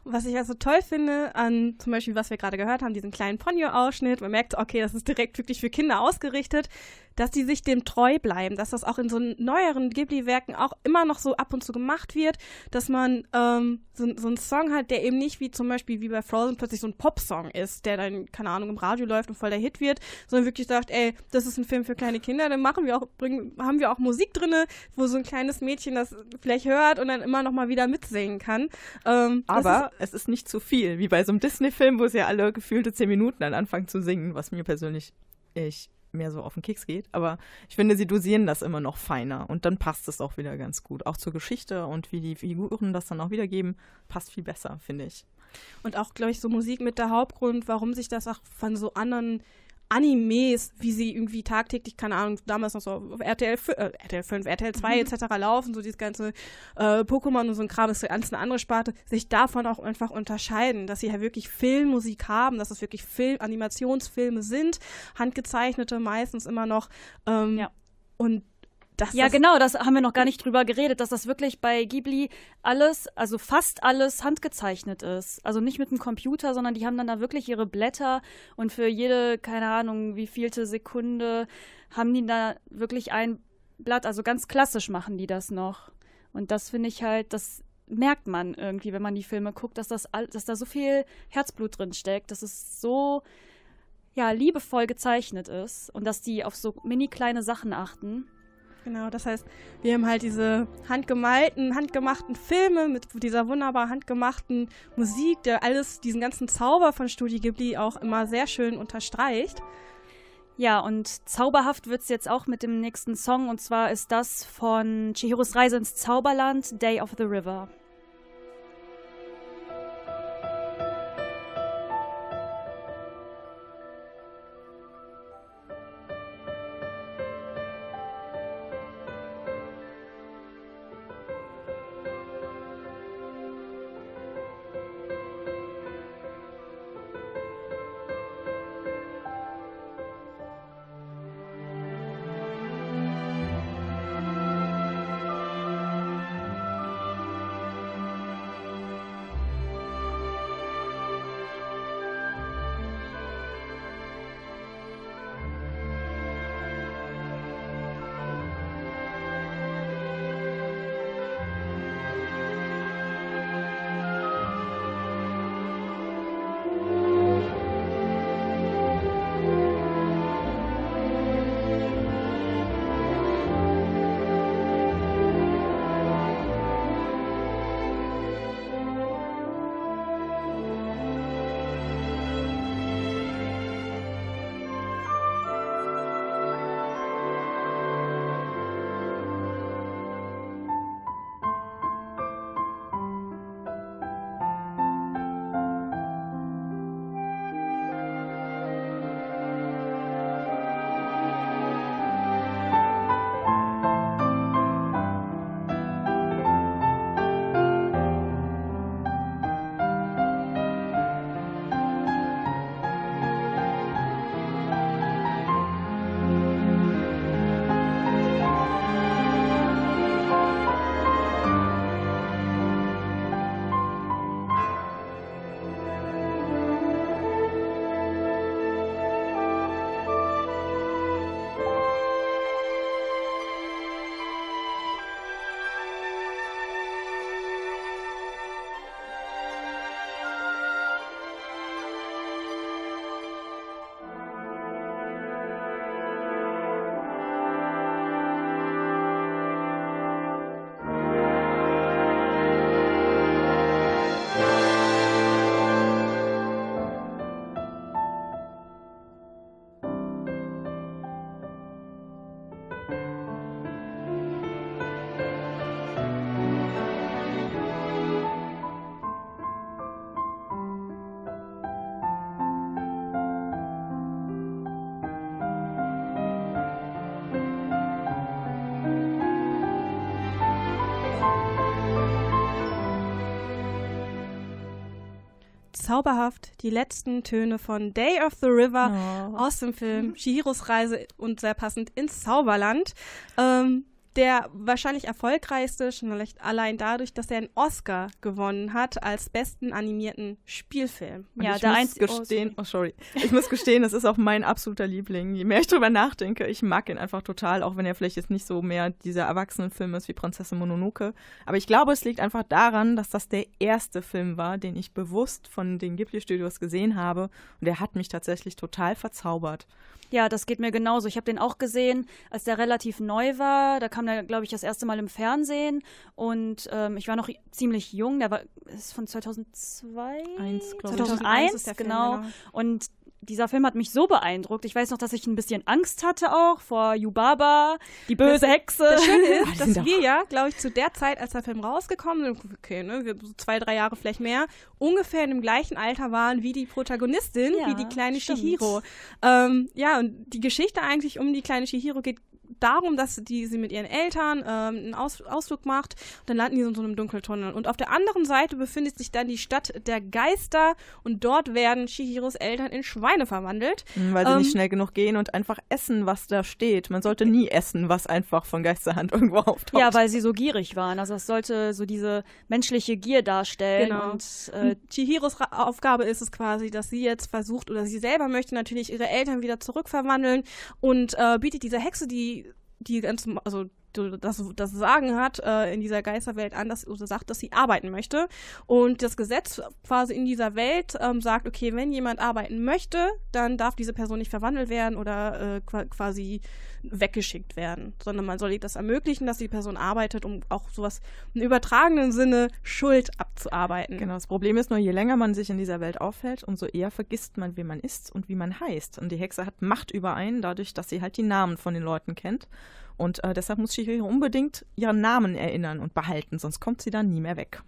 Was ich also toll finde an zum Beispiel, was wir gerade gehört haben, diesen kleinen Ponyo-Ausschnitt, man merkt, okay, das ist direkt wirklich für Kinder ausgerichtet, dass die sich dem treu bleiben, dass das auch in so neueren Ghibli-Werken auch immer noch so ab und zu gemacht wird, dass man ähm, so, so einen Song hat, der eben nicht wie zum Beispiel wie bei Frozen plötzlich so ein Pop-Song ist, der dann, keine Ahnung, im Radio läuft und voll der Hit wird, sondern wirklich sagt, ey, das ist ein Film für kleine Kinder, dann machen wir auch, bringen, haben wir auch Musik drinne, wo so ein kleines Mädchen das vielleicht hört und dann immer noch mal wieder mitsingen kann. Ähm, das Es ist nicht zu viel, wie bei so einem Disney-Film, wo sie ja alle gefühlte zehn Minuten dann anfangen zu singen, was mir persönlich ich mehr so auf den Keks geht. Aber ich finde, sie dosieren das immer noch feiner und dann passt es auch wieder ganz gut. Auch zur Geschichte und wie die Figuren das dann auch wiedergeben, passt viel besser, finde ich. Und auch, glaube ich, so Musik mit der Hauptgrund, warum sich das auch von so anderen Animes, wie sie irgendwie tagtäglich, keine Ahnung, damals noch so auf RTL, äh, RTL 5, RTL 2 etc. laufen, so dieses ganze äh, Pokémon und so ein Kram ist ganz eine andere Sparte, sich davon auch einfach unterscheiden, dass sie ja wirklich Filmmusik haben, dass es wirklich Film, Animationsfilme sind, handgezeichnete meistens immer noch. Ähm, Ja. Und dass Ja, das genau, das haben wir noch gar nicht drüber geredet, dass das wirklich bei Ghibli alles, also fast alles handgezeichnet ist. Also nicht mit einem Computer, sondern die haben dann da wirklich ihre Blätter und für jede, keine Ahnung, wie vielte Sekunde haben die da wirklich ein Blatt, also ganz klassisch machen die das noch. Und das finde ich halt, das merkt man irgendwie, wenn man die Filme guckt, dass das all, dass da so viel Herzblut drin steckt, dass es so ja, liebevoll gezeichnet ist und dass die auf so mini kleine Sachen achten. Genau, das heißt, wir haben halt diese handgemalten, handgemachten Filme mit dieser wunderbar handgemachten Musik, der alles, diesen ganzen Zauber von Studio Ghibli auch immer sehr schön unterstreicht. Ja, und zauberhaft wird's jetzt auch mit dem nächsten Song und zwar ist das von Chihiros Reise ins Zauberland, Day of the River. Zauberhaft die letzten Töne von Day of the River aus dem Film Chihiros Reise und sehr passend ins Zauberland. Ähm, der wahrscheinlich erfolgreichste, schon vielleicht allein dadurch, dass er einen Oscar gewonnen hat als besten animierten Spielfilm. Und Ja, ich der muss oh, gestehen, oh, sorry. Ich muss gestehen, das ist auch mein absoluter Liebling. Je mehr ich drüber nachdenke, ich mag ihn einfach total, auch wenn er vielleicht jetzt nicht so mehr dieser Erwachsenenfilm ist wie Prinzessin Mononoke. Aber ich glaube, es liegt einfach daran, dass das der erste Film war, den ich bewusst von den Ghibli-Studios gesehen habe. Und der hat mich tatsächlich total verzaubert. Ja, das geht mir genauso. Ich habe den auch gesehen, als der relativ neu war. Da kam der, glaube ich, das erste Mal im Fernsehen. Und ähm, ich war noch ziemlich jung. Der war ist von 2002? Eins, glaub ich. 2001, ist der Film, genau. genau. Und dieser Film hat mich so beeindruckt. Ich weiß noch, dass ich ein bisschen Angst hatte auch vor Yubaba, die böse Hexe. Das Schöne ist, [laughs] dass wir ja, glaube ich, zu der Zeit, als der Film rausgekommen ist, okay, ne, so zwei, drei Jahre vielleicht mehr, ungefähr in dem gleichen Alter waren wie die Protagonistin, Ja, wie die kleine stimmt. Shihiro. Ähm, ja, und die Geschichte eigentlich um die kleine Shihiro geht darum, dass die sie mit ihren Eltern ähm, einen Aus Ausflug macht. Und dann landen die in so einem Dunkeltunnel. Und auf der anderen Seite befindet sich dann die Stadt der Geister und dort werden Chihiros Eltern in Schweine verwandelt. Mhm, Weil sie Ähm, nicht schnell genug gehen und einfach essen, was da steht. Man sollte nie essen, was einfach von Geisterhand [laughs] irgendwo auftaucht. Ja, weil sie so gierig waren. Also es sollte so diese menschliche Gier darstellen. Genau. Und äh, Chihiros Aufgabe ist es quasi, dass sie jetzt versucht oder sie selber möchte natürlich ihre Eltern wieder zurückverwandeln und äh, bietet dieser Hexe, die die ganz, also das, das Sagen hat äh, in dieser Geisterwelt an, dass oder sagt, dass sie arbeiten möchte. Und das Gesetz quasi in dieser Welt ähm, sagt, okay, wenn jemand arbeiten möchte, dann darf diese Person nicht verwandelt werden oder äh, qua- quasi weggeschickt werden, sondern man soll ihr das ermöglichen, dass die Person arbeitet, um auch sowas im übertragenen Sinne Schuld abzuarbeiten. Genau, das Problem ist nur, je länger man sich in dieser Welt aufhält, umso eher vergisst man, wer man ist und wie man heißt. Und die Hexe hat Macht über einen, dadurch, dass sie halt die Namen von den Leuten kennt. Und äh, deshalb muss Chihiro unbedingt ihren Namen erinnern und behalten, sonst kommt sie dann nie mehr weg.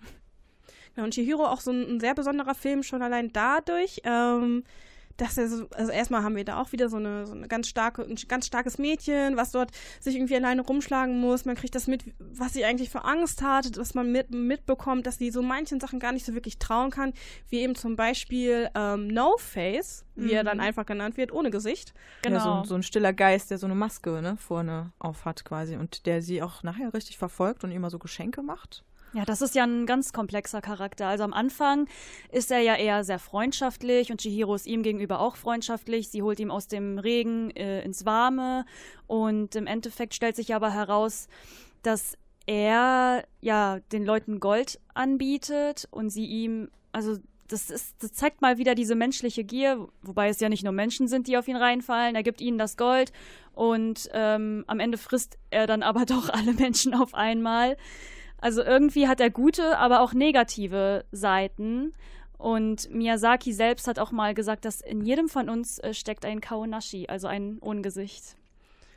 Ja, und Chihiro auch so ein, ein sehr besonderer Film, schon allein dadurch, ähm, dass er so, also erstmal haben wir da auch wieder so eine, so eine ganz starke, ein ganz starkes Mädchen, was dort sich irgendwie alleine rumschlagen muss. Man kriegt das mit, was sie eigentlich für Angst hat, dass man mit, mitbekommt, dass sie so manchen Sachen gar nicht so wirklich trauen kann, wie eben zum Beispiel ähm, No Face, wie er dann einfach genannt wird, ohne Gesicht. genau. Ja, so, ein- so ein stiller Geist, der so eine Maske ne, vorne auf hat quasi und der sie auch nachher richtig verfolgt und ihr immer so Geschenke macht. Ja, das ist ja ein ganz komplexer Charakter. Also am Anfang ist er ja eher sehr freundschaftlich und Chihiro ist ihm gegenüber auch freundschaftlich. Sie holt ihm aus dem Regen äh, ins Warme und im Endeffekt stellt sich aber heraus, dass er ja den Leuten Gold anbietet und sie ihm, also das, ist, das zeigt mal wieder diese menschliche Gier, wobei es ja nicht nur Menschen sind, die auf ihn reinfallen. Er gibt ihnen das Gold und ähm, am Ende frisst er dann aber [laughs] doch alle Menschen auf einmal. Also irgendwie hat er gute, aber auch negative Seiten. Und Miyazaki selbst hat auch mal gesagt, dass in jedem von uns äh, steckt ein Kaonashi, also ein Ungesicht.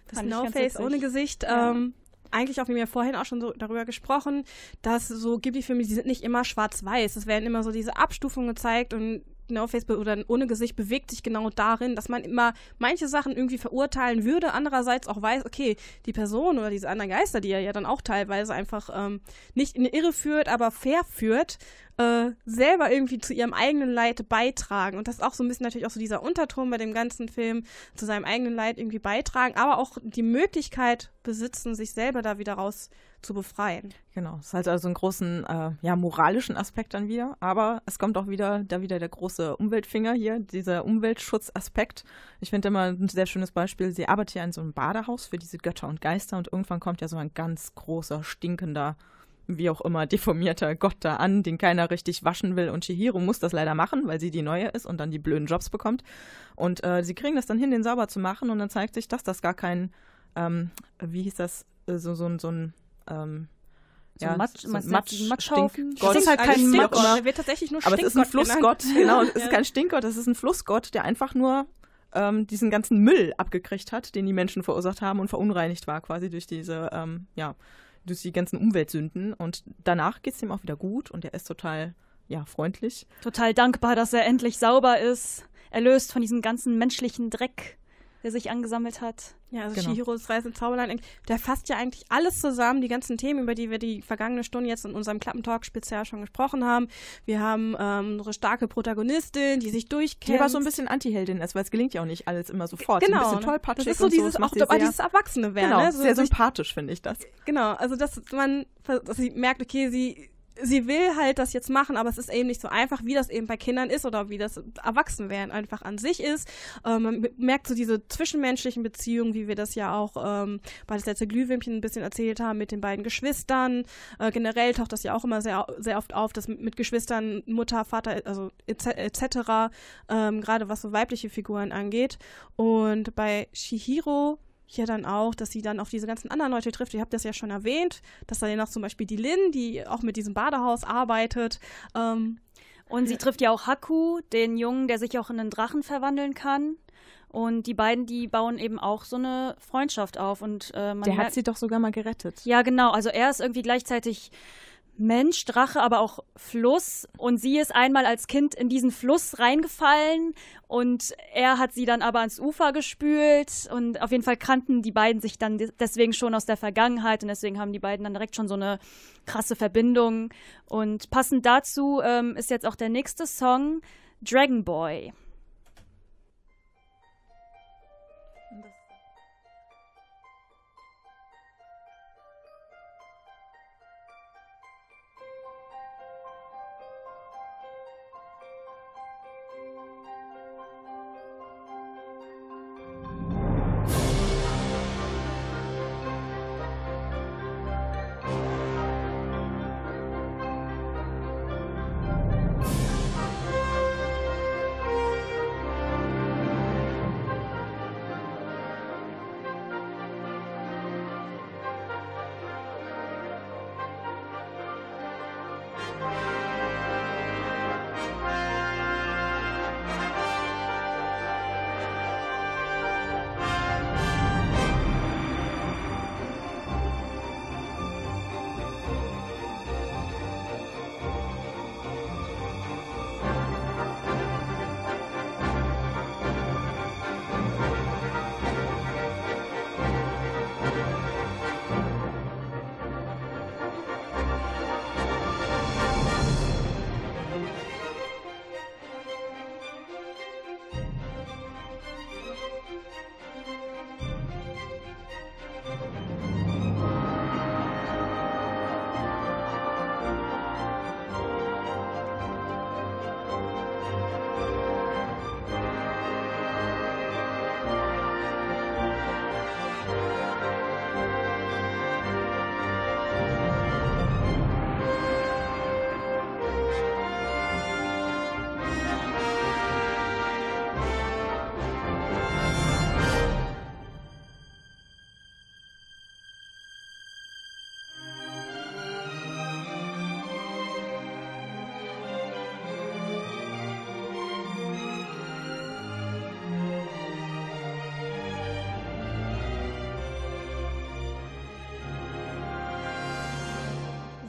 Das No-Face ohne Gesicht. Ja. Ähm, eigentlich auch, wie wir vorhin auch schon so darüber gesprochen, dass so Ghibli-Filme, die sind nicht immer schwarz-weiß. Es werden immer so diese Abstufungen gezeigt und No-Face be- oder ohne Gesicht bewegt sich genau darin, dass man immer manche Sachen irgendwie verurteilen würde, andererseits auch weiß, okay, die Person oder diese anderen Geister, die er ja dann auch teilweise einfach ähm, nicht in die Irre führt, aber fair führt, äh, selber irgendwie zu ihrem eigenen Leid beitragen. Und das ist auch so ein bisschen natürlich auch so dieser Unterton bei dem ganzen Film, zu seinem eigenen Leid irgendwie beitragen, aber auch die Möglichkeit besitzen, sich selber da wieder raus zu befreien. Genau, es hat also einen großen, äh, ja, moralischen Aspekt dann wieder, aber es kommt auch wieder, da wieder der große Umweltfinger hier, dieser Umweltschutzaspekt. Ich finde immer ein sehr schönes Beispiel, sie arbeitet ja in so einem Badehaus für diese Götter und Geister und irgendwann kommt ja so ein ganz großer, stinkender, wie auch immer, deformierter Gott da an, den keiner richtig waschen will und Chihiro muss das leider machen, weil sie die Neue ist und dann die blöden Jobs bekommt. Und äh, sie kriegen das dann hin, den sauber zu machen und dann zeigt sich, dass das gar kein, ähm, wie hieß das, äh, so, so, ein- so ein, ähm, So ein Matsch- so Matsch, Matschhaufen? Stinkgott. Das ist halt kein Matsch. Der wird tatsächlich nur Aber es ist ein Flussgott, genannt. [laughs] genau. Es ist Ja. kein Stinkgott, es ist ein Flussgott, der einfach nur ähm, diesen ganzen Müll abgekriegt hat, den die Menschen verursacht haben und verunreinigt war quasi durch diese, ähm, ja, durch die ganzen Umweltsünden. Und danach geht es ihm auch wieder gut und er ist total, ja, freundlich. Total dankbar, dass er endlich sauber ist, erlöst von diesem ganzen menschlichen Dreck, der sich angesammelt hat. Ja, also Genau. Chihiros Reise ins Zauberland, der fasst ja eigentlich alles zusammen, die ganzen Themen, über die wir die vergangene Stunde jetzt in unserem Klappentalk-Spezial schon gesprochen haben. Wir haben ähm, unsere starke Protagonistin, die sich durchkämpft. Die aber so ein bisschen Anti-Heldin ist, weil es gelingt ja auch nicht alles immer sofort. Genau. Ein bisschen ne? tollpatschig Das ist so so. dieses, das auch sehr, dieses Erwachsene werden. genau, ne? so sehr sympathisch, finde ich das. Genau, also dass man dass sie merkt, okay, sie sie will halt das jetzt machen, aber es ist eben nicht so einfach, wie das eben bei Kindern ist oder wie das Erwachsenwerden einfach an sich ist. Ähm, man merkt so diese zwischenmenschlichen Beziehungen, wie wir das ja auch ähm, bei das letzte Glühwürmchen ein bisschen erzählt haben mit den beiden Geschwistern. Äh, generell taucht das ja auch immer sehr sehr oft auf, dass mit Geschwistern Mutter, Vater, also etc. Et ähm, gerade was so weibliche Figuren angeht. Und bei Shihiro hier dann auch, dass sie dann auf diese ganzen anderen Leute trifft. Ihr habt das ja schon erwähnt, dass da ja noch zum Beispiel die Lin, die auch mit diesem Badehaus arbeitet. Ähm, Und sie trifft ja auch Haku, den Jungen, der sich auch in einen Drachen verwandeln kann. Und die beiden, die bauen eben auch so eine Freundschaft auf. Und äh, man Der hat sie doch sogar mal gerettet. Ja, genau. Also er ist irgendwie gleichzeitig Mensch, Drache, aber auch Fluss. Und sie ist einmal als Kind in diesen Fluss reingefallen und er hat sie dann aber ans Ufer gespült. Und auf jeden Fall kannten die beiden sich dann deswegen schon aus der Vergangenheit und deswegen haben die beiden dann direkt schon so eine krasse Verbindung. Und passend dazu ähm, ist jetzt auch der nächste Song Dragon Boy.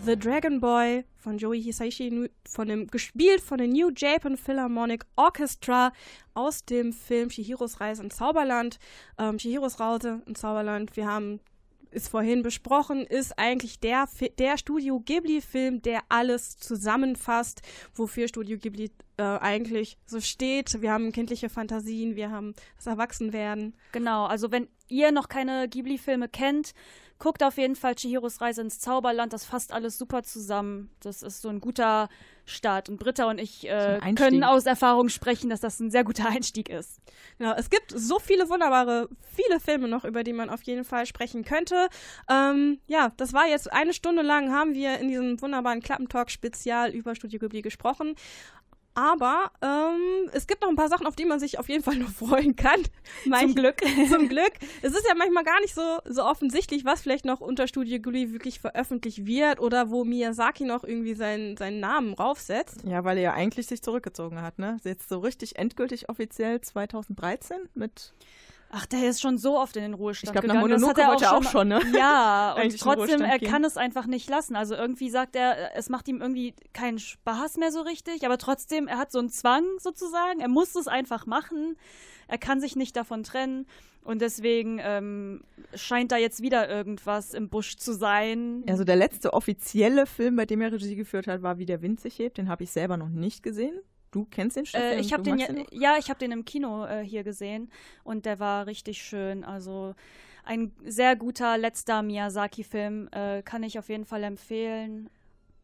The Dragon Boy von Joey Hisaishi, von dem, gespielt von der New Japan Philharmonic Orchestra aus dem Film Shihiros Reise ins Zauberland. Ähm, Shihiros Reise ins Zauberland, wir haben ist vorhin besprochen, ist eigentlich der, der Studio Ghibli-Film, der alles zusammenfasst, wofür Studio Ghibli äh, eigentlich so steht. Wir haben kindliche Fantasien, wir haben das Erwachsenwerden. Genau, also wenn ihr noch keine Ghibli-Filme kennt, Guckt auf jeden Fall Chihiros Reise ins Zauberland. Das fasst alles super zusammen. Das ist so ein guter Start. Und Britta und ich äh, können aus Erfahrung sprechen, dass das ein sehr guter [laughs] Einstieg ist. Genau, es gibt so viele wunderbare, viele Filme noch, über die man auf jeden Fall sprechen könnte. Ähm, ja, das war jetzt eine Stunde lang, haben wir in diesem wunderbaren Klappentalk-Spezial über Studio Ghibli gesprochen. Aber ähm, es gibt noch ein paar Sachen, auf die man sich auf jeden Fall noch [laughs] freuen kann. zum Glück. [laughs] zum Glück. Es ist ja manchmal gar nicht so, so offensichtlich, was vielleicht noch unter Studio Ghibli wirklich veröffentlicht wird oder wo Miyazaki noch irgendwie seinen, seinen Namen raufsetzt. Ja, weil er ja eigentlich sich zurückgezogen hat, ne? Jetzt so richtig endgültig offiziell 2013 mit Ach, der ist schon so oft in den Ruhestand ich glaub, gegangen. Ich glaube, nach Mononoke wollte er auch schon, ne? Ja, [laughs] und trotzdem, er kann es einfach nicht lassen. Also irgendwie sagt er, es macht ihm irgendwie keinen Spaß mehr so richtig, aber trotzdem, er hat so einen Zwang sozusagen. Er muss es einfach machen. Er kann sich nicht davon trennen. Und deswegen ähm, scheint da jetzt wieder irgendwas im Busch zu sein. Also der letzte offizielle Film, bei dem er Regie geführt hat, war Wie der Wind sich hebt. Den habe ich selber noch nicht gesehen. Du kennst den Äh, ich habe den, ja, den ja, ich habe den im Kino äh, hier gesehen und der war richtig schön. Also ein sehr guter letzter Miyazaki-Film äh, kann ich auf jeden Fall empfehlen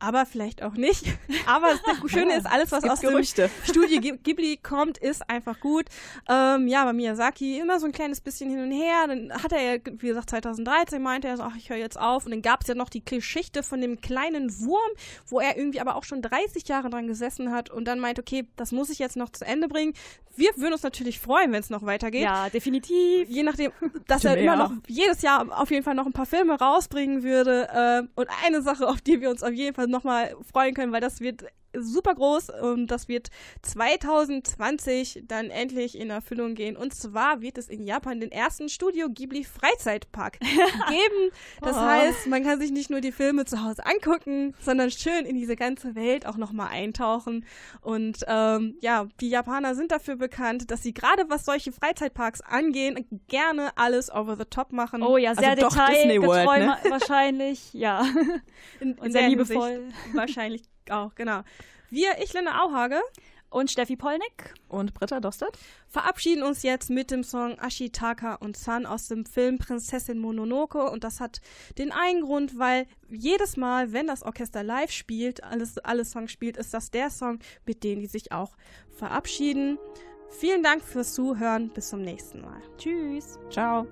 aber vielleicht auch nicht. [laughs] Aber das Schöne ist, alles, was aus Gerüchte. dem [laughs] Studio Ghibli kommt, ist einfach gut. Ähm, ja, bei Miyazaki immer so ein kleines bisschen hin und her. Dann hat er ja, wie gesagt, 2013 meinte er so, ach, ich höre jetzt auf. Und dann gab es ja noch die Geschichte von dem kleinen Wurm, wo er irgendwie aber auch schon 30 Jahre dran gesessen hat und dann meinte, okay, das muss ich jetzt noch zu Ende bringen. Wir würden uns natürlich freuen, wenn es noch weitergeht. Ja, definitiv. Je nachdem, dass er immer noch jedes Jahr auf jeden Fall noch ein paar Filme rausbringen würde. Äh, und eine Sache, auf die wir uns auf jeden Fall nochmal freuen können, weil das wird super groß und das wird 2020 dann endlich in Erfüllung gehen. Und zwar wird es in Japan den ersten Studio Ghibli Freizeitpark [laughs] geben. Das Oh. heißt, man kann sich nicht nur die Filme zu Hause angucken, sondern schön in diese ganze Welt auch nochmal eintauchen. Und ähm, ja, die Japaner sind dafür bekannt, dass sie gerade was solche Freizeitparks angehen, gerne alles over the top machen. Oh ja, sehr Also doch Disney World, ne? wahrscheinlich, ja. in, Und sehr liebevoll. Hinsicht Wahrscheinlich auch, genau. Wir, ich, Linda Auhage, Und Steffi Polnick? Und Britta Dostert? verabschieden uns jetzt mit dem Song Ashitaka und Sun aus dem Film Prinzessin Mononoke. Und das hat den einen Grund, weil jedes Mal, wenn das Orchester live spielt, alles, alle Songs spielt, ist das der Song, mit dem die sich auch verabschieden. Vielen Dank fürs Zuhören. Bis zum nächsten Mal. Tschüss. Ciao.